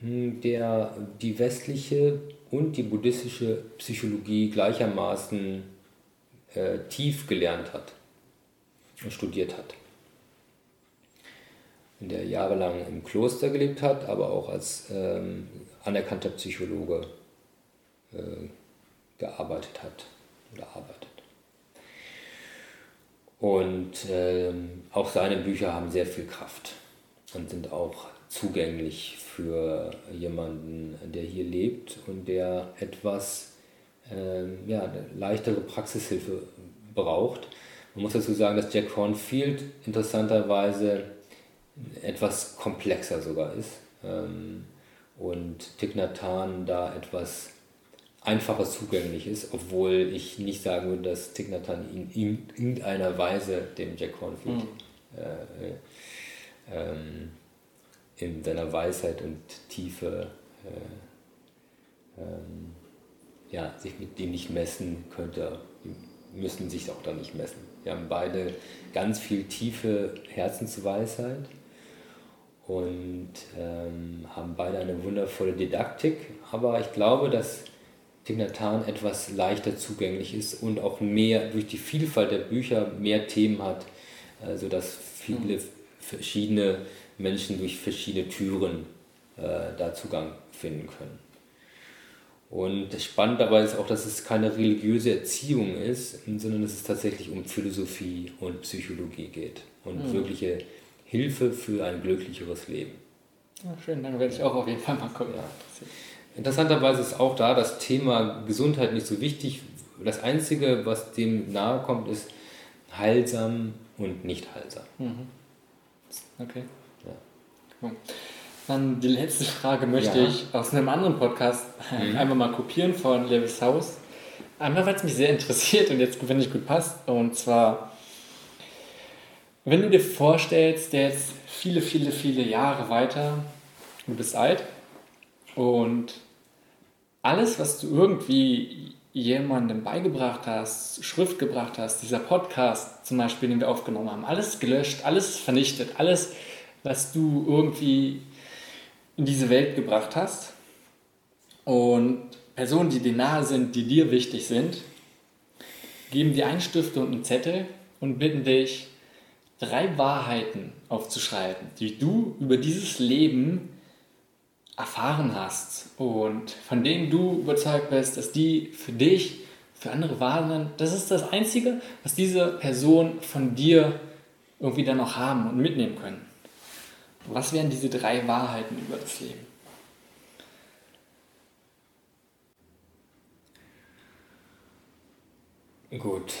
hm, der die westliche und die buddhistische Psychologie gleichermaßen äh, tief gelernt hat und studiert hat der jahrelang im Kloster gelebt hat, aber auch als ähm, anerkannter Psychologe äh, gearbeitet hat oder arbeitet. Und ähm, auch seine Bücher haben sehr viel Kraft und sind auch zugänglich für jemanden, der hier lebt und der etwas ähm, ja, leichtere Praxishilfe braucht. Man muss dazu sagen, dass Jack Hornfield interessanterweise etwas komplexer sogar ist ähm, und Thich Nhat Hanh da etwas einfacher zugänglich ist, obwohl ich nicht sagen würde, dass Thich Nhat Hanh in, in irgendeiner Weise dem Jack Cornfield mhm. äh, ähm, in seiner Weisheit und Tiefe äh, ähm, ja, sich mit dem nicht messen könnte, die müssen sich auch da nicht messen. Wir haben beide ganz viel tiefe Herzensweisheit und ähm, haben beide eine wundervolle Didaktik, aber ich glaube, dass Tignatan etwas leichter zugänglich ist und auch mehr durch die Vielfalt der Bücher mehr Themen hat, äh, sodass viele mhm. verschiedene Menschen durch verschiedene Türen äh, da Zugang finden können. Und spannend dabei ist auch, dass es keine religiöse Erziehung ist, sondern dass es tatsächlich um Philosophie und Psychologie geht und mhm. wirkliche Hilfe für ein glücklicheres Leben. Ja, schön, dann werde ich auch auf jeden Fall mal gucken. Ja. Interessanterweise ist auch da das Thema Gesundheit nicht so wichtig. Das Einzige, was dem nahe kommt, ist heilsam und nicht heilsam. Mhm. Okay. Ja. Dann die letzte Frage möchte ja. ich aus einem anderen Podcast mhm. einmal mal kopieren von Lewis House. Einmal, weil es mich sehr interessiert und jetzt, wenn ich gut passt. Und zwar, wenn du dir vorstellst, der jetzt viele, viele, viele Jahre weiter, du bist alt und alles, was du irgendwie jemandem beigebracht hast, Schrift gebracht hast, dieser Podcast zum Beispiel, den wir aufgenommen haben, alles gelöscht, alles vernichtet, alles, was du irgendwie in diese Welt gebracht hast. Und Personen, die dir nahe sind, die dir wichtig sind, geben dir einen Stift und einen Zettel und bitten dich, drei Wahrheiten aufzuschreiben, die du über dieses Leben erfahren hast und von denen du überzeugt bist, dass die für dich, für andere wahr sind. Das ist das Einzige, was diese Person von dir irgendwie dann noch haben und mitnehmen können. Was wären diese drei Wahrheiten über das Leben? Gut.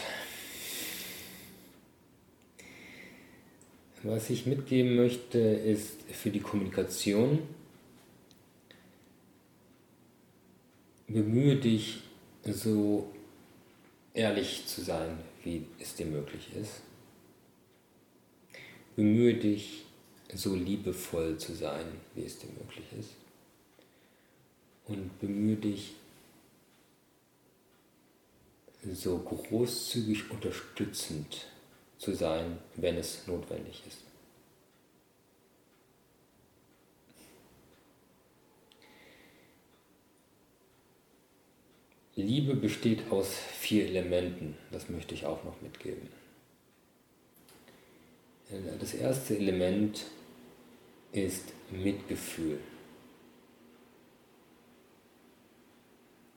Was ich mitgeben möchte, ist für die Kommunikation, bemühe dich so ehrlich zu sein, wie es dir möglich ist. Bemühe dich so liebevoll zu sein, wie es dir möglich ist. Und bemühe dich so großzügig unterstützend zu sein, wenn es notwendig ist. Liebe besteht aus vier Elementen, das möchte ich auch noch mitgeben. Das erste Element ist Mitgefühl.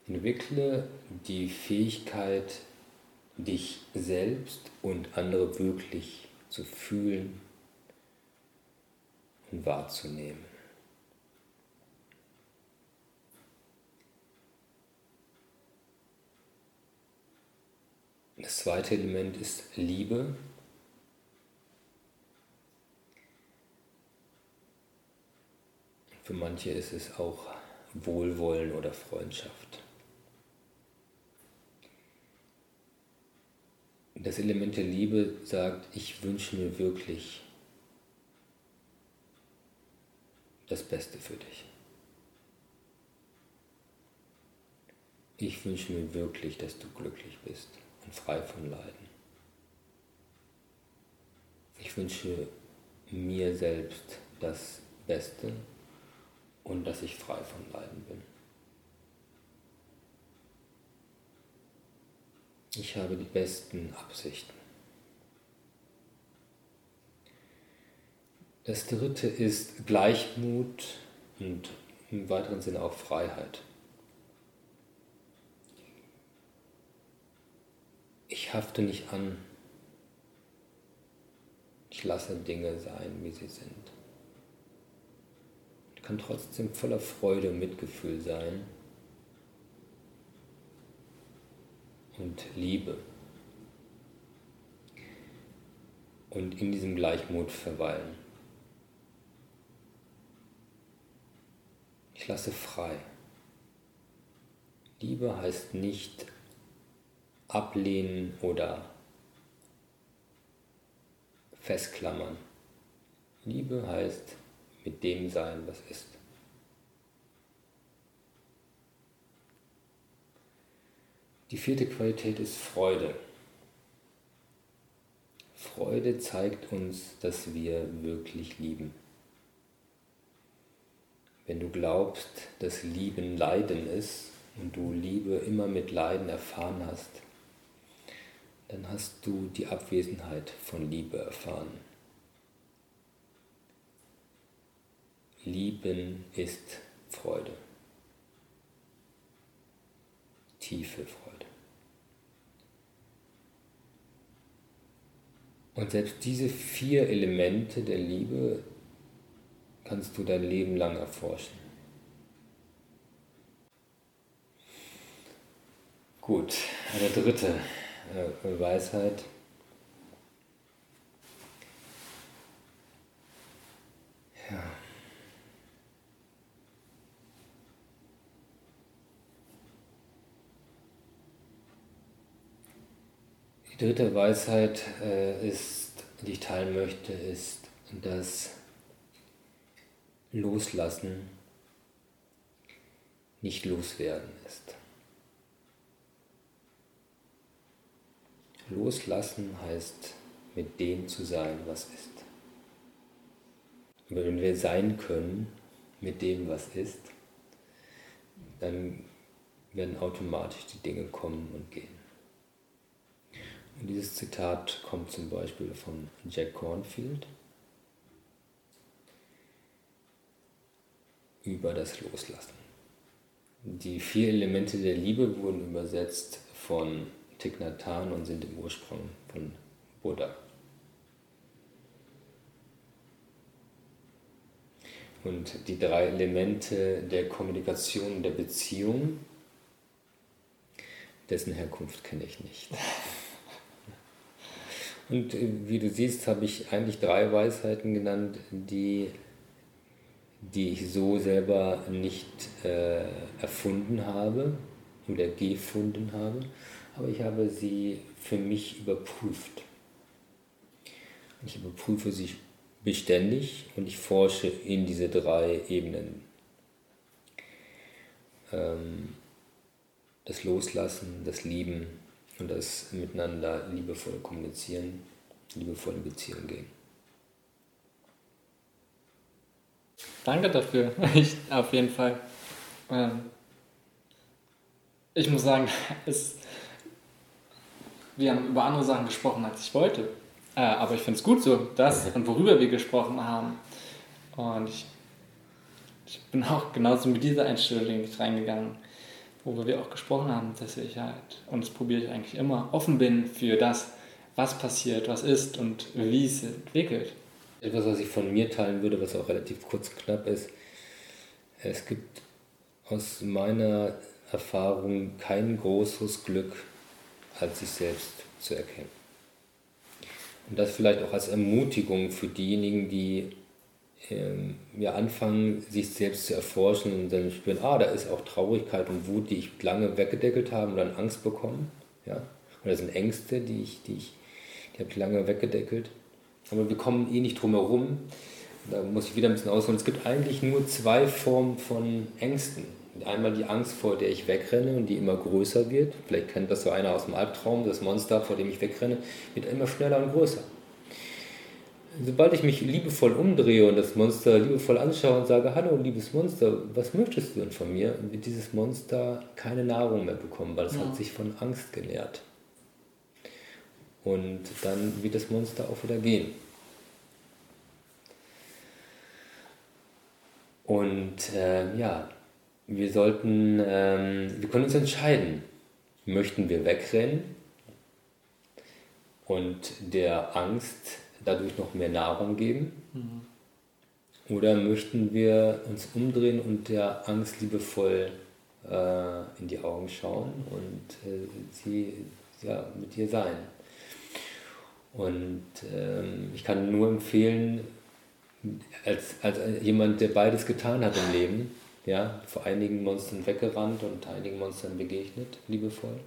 Entwickle die Fähigkeit, dich selbst und andere wirklich zu fühlen und wahrzunehmen. Das zweite Element ist Liebe. Für manche ist es auch Wohlwollen oder Freundschaft. Das Element der Liebe sagt, ich wünsche mir wirklich das Beste für dich. Ich wünsche mir wirklich, dass du glücklich bist und frei von Leiden. Ich wünsche mir selbst das Beste und dass ich frei von Leiden bin. Ich habe die besten Absichten. Das dritte ist Gleichmut und im weiteren Sinne auch Freiheit. Ich hafte nicht an. Ich lasse Dinge sein, wie sie sind kann trotzdem voller Freude und Mitgefühl sein und Liebe. Und in diesem Gleichmut verweilen. Ich lasse frei. Liebe heißt nicht ablehnen oder festklammern. Liebe heißt mit dem sein, was ist. Die vierte Qualität ist Freude. Freude zeigt uns, dass wir wirklich lieben. Wenn du glaubst, dass Lieben Leiden ist und du Liebe immer mit Leiden erfahren hast, dann hast du die Abwesenheit von Liebe erfahren. Lieben ist Freude. Tiefe Freude. Und selbst diese vier Elemente der Liebe kannst du dein Leben lang erforschen. Gut, eine dritte äh, Weisheit. Ja. Die dritte Weisheit äh, ist, die ich teilen möchte, ist, dass Loslassen nicht loswerden ist. Loslassen heißt, mit dem zu sein, was ist. Und wenn wir sein können mit dem, was ist, dann werden automatisch die Dinge kommen und gehen. Und dieses Zitat kommt zum Beispiel von Jack Cornfield über das Loslassen. Die vier Elemente der Liebe wurden übersetzt von Thich und sind im Ursprung von Buddha. Und die drei Elemente der Kommunikation, der Beziehung, dessen Herkunft kenne ich nicht. Und wie du siehst, habe ich eigentlich drei Weisheiten genannt, die die ich so selber nicht äh, erfunden habe oder gefunden habe, aber ich habe sie für mich überprüft. Ich überprüfe sie beständig und ich forsche in diese drei Ebenen. Ähm, das Loslassen, das Lieben und das Miteinander liebevoll kommunizieren, liebevoll in Beziehung gehen. Danke dafür. Ich, auf jeden Fall. Ähm, ich muss sagen, es, wir haben über andere Sachen gesprochen, als ich wollte. Äh, aber ich finde es gut so, das und worüber wir gesprochen haben. Und ich, ich bin auch genauso mit dieser Einstellung reingegangen, worüber wir auch gesprochen haben, dass ich halt, und das probiere ich eigentlich immer, offen bin für das, was passiert, was ist und wie es entwickelt. Etwas, was ich von mir teilen würde, was auch relativ kurz und knapp ist. Es gibt aus meiner Erfahrung kein großes Glück, als sich selbst zu erkennen. Und das vielleicht auch als Ermutigung für diejenigen, die ähm, ja, anfangen, sich selbst zu erforschen und dann spüren, ah, da ist auch Traurigkeit und Wut, die ich lange weggedeckelt habe und dann Angst bekommen. Ja? Oder sind Ängste, die ich, die ich, die habe ich lange weggedeckelt. Aber wir kommen eh nicht drum herum. Da muss ich wieder ein bisschen ausholen. Es gibt eigentlich nur zwei Formen von Ängsten. Einmal die Angst, vor der ich wegrenne und die immer größer wird. Vielleicht kennt das so einer aus dem Albtraum, das Monster, vor dem ich wegrenne, wird immer schneller und größer. Sobald ich mich liebevoll umdrehe und das Monster liebevoll anschaue und sage, hallo liebes Monster, was möchtest du denn von mir, wird dieses Monster keine Nahrung mehr bekommen, weil es ja. hat sich von Angst genährt. Und dann wird das Monster auch wieder gehen. Und äh, ja, wir sollten, ähm, wir können uns entscheiden, möchten wir wegrennen und der Angst dadurch noch mehr Nahrung geben? Mhm. Oder möchten wir uns umdrehen und der Angst liebevoll äh, in die Augen schauen und äh, sie ja, mit ihr sein? Und ähm, ich kann nur empfehlen, als, als jemand, der beides getan hat im Leben, Ja, vor einigen Monstern weggerannt und einigen Monstern begegnet, liebevoll.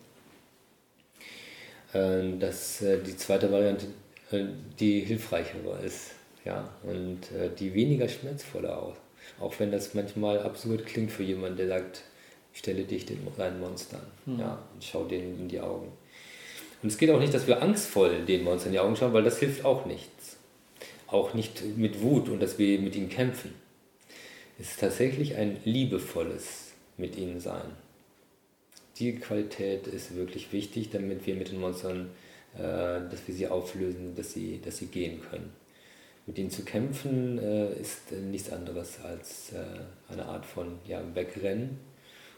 Ähm, dass äh, die zweite Variante äh, die hilfreichere ist. Ja, und äh, die weniger schmerzvolle auch. Auch wenn das manchmal absurd klingt für jemanden, der sagt, stelle dich den kleinen Monstern mhm. ja, und schau denen in die Augen. Und es geht auch nicht, dass wir angstvoll den Monstern in die Augen schauen, weil das hilft auch nichts. Auch nicht mit Wut und dass wir mit ihnen kämpfen. Es ist tatsächlich ein liebevolles mit ihnen sein. Die Qualität ist wirklich wichtig, damit wir mit den Monstern, äh, dass wir sie auflösen, dass sie, dass sie gehen können. Mit ihnen zu kämpfen äh, ist äh, nichts anderes als äh, eine Art von ja, Wegrennen.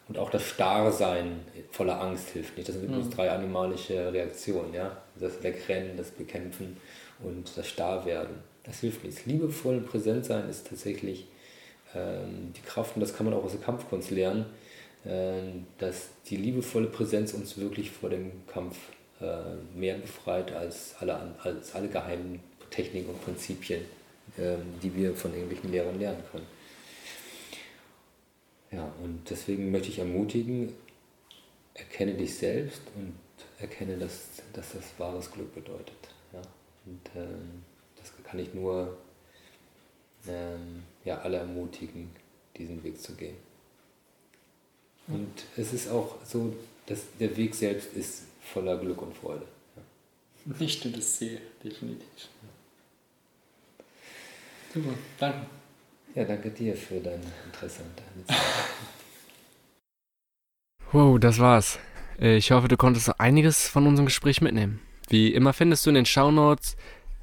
Und auch das Starrsein voller Angst hilft nicht. Das sind übrigens mhm. drei animalische Reaktionen. Ja? Das Wegrennen, das Bekämpfen und das Starrwerden. Das hilft nichts. Liebevoll und präsent sein ist tatsächlich die Kraft, und das kann man auch aus der Kampfkunst lernen, äh, dass die liebevolle Präsenz uns wirklich vor dem Kampf äh, mehr befreit als alle, als alle geheimen Techniken und Prinzipien, ähm, die wir von irgendwelchen Lehrern lernen können. Ja, und deswegen möchte ich ermutigen, erkenne dich selbst und erkenne, dass, dass das wahres Glück bedeutet. Ja? Und ähm, das kann ich nur ähm, ja, alle ermutigen, diesen Weg zu gehen. Und es ist auch so, dass der Weg selbst ist voller Glück und Freude. Ja. Nicht nur das Ziel, definitiv. Super, danke. Ja, danke dir für dein Interesse und deine Zeit. wow, das war's. Ich hoffe, du konntest einiges von unserem Gespräch mitnehmen. Wie immer findest du in den Shownotes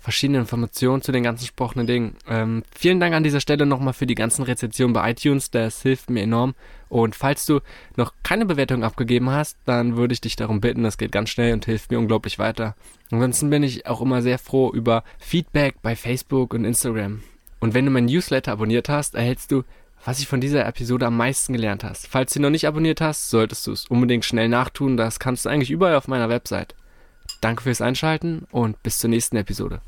verschiedene Informationen zu den ganzen gesprochenen Dingen. Ähm, vielen Dank an dieser Stelle nochmal für die ganzen Rezensionen bei iTunes, das hilft mir enorm. Und falls du noch keine Bewertung abgegeben hast, dann würde ich dich darum bitten, das geht ganz schnell und hilft mir unglaublich weiter. Ansonsten bin ich auch immer sehr froh über Feedback bei Facebook und Instagram. Und wenn du mein Newsletter abonniert hast, erhältst du, was ich von dieser Episode am meisten gelernt hast. Falls du noch nicht abonniert hast, solltest du es unbedingt schnell nachtun. Das kannst du eigentlich überall auf meiner Website. Danke fürs Einschalten und bis zur nächsten Episode.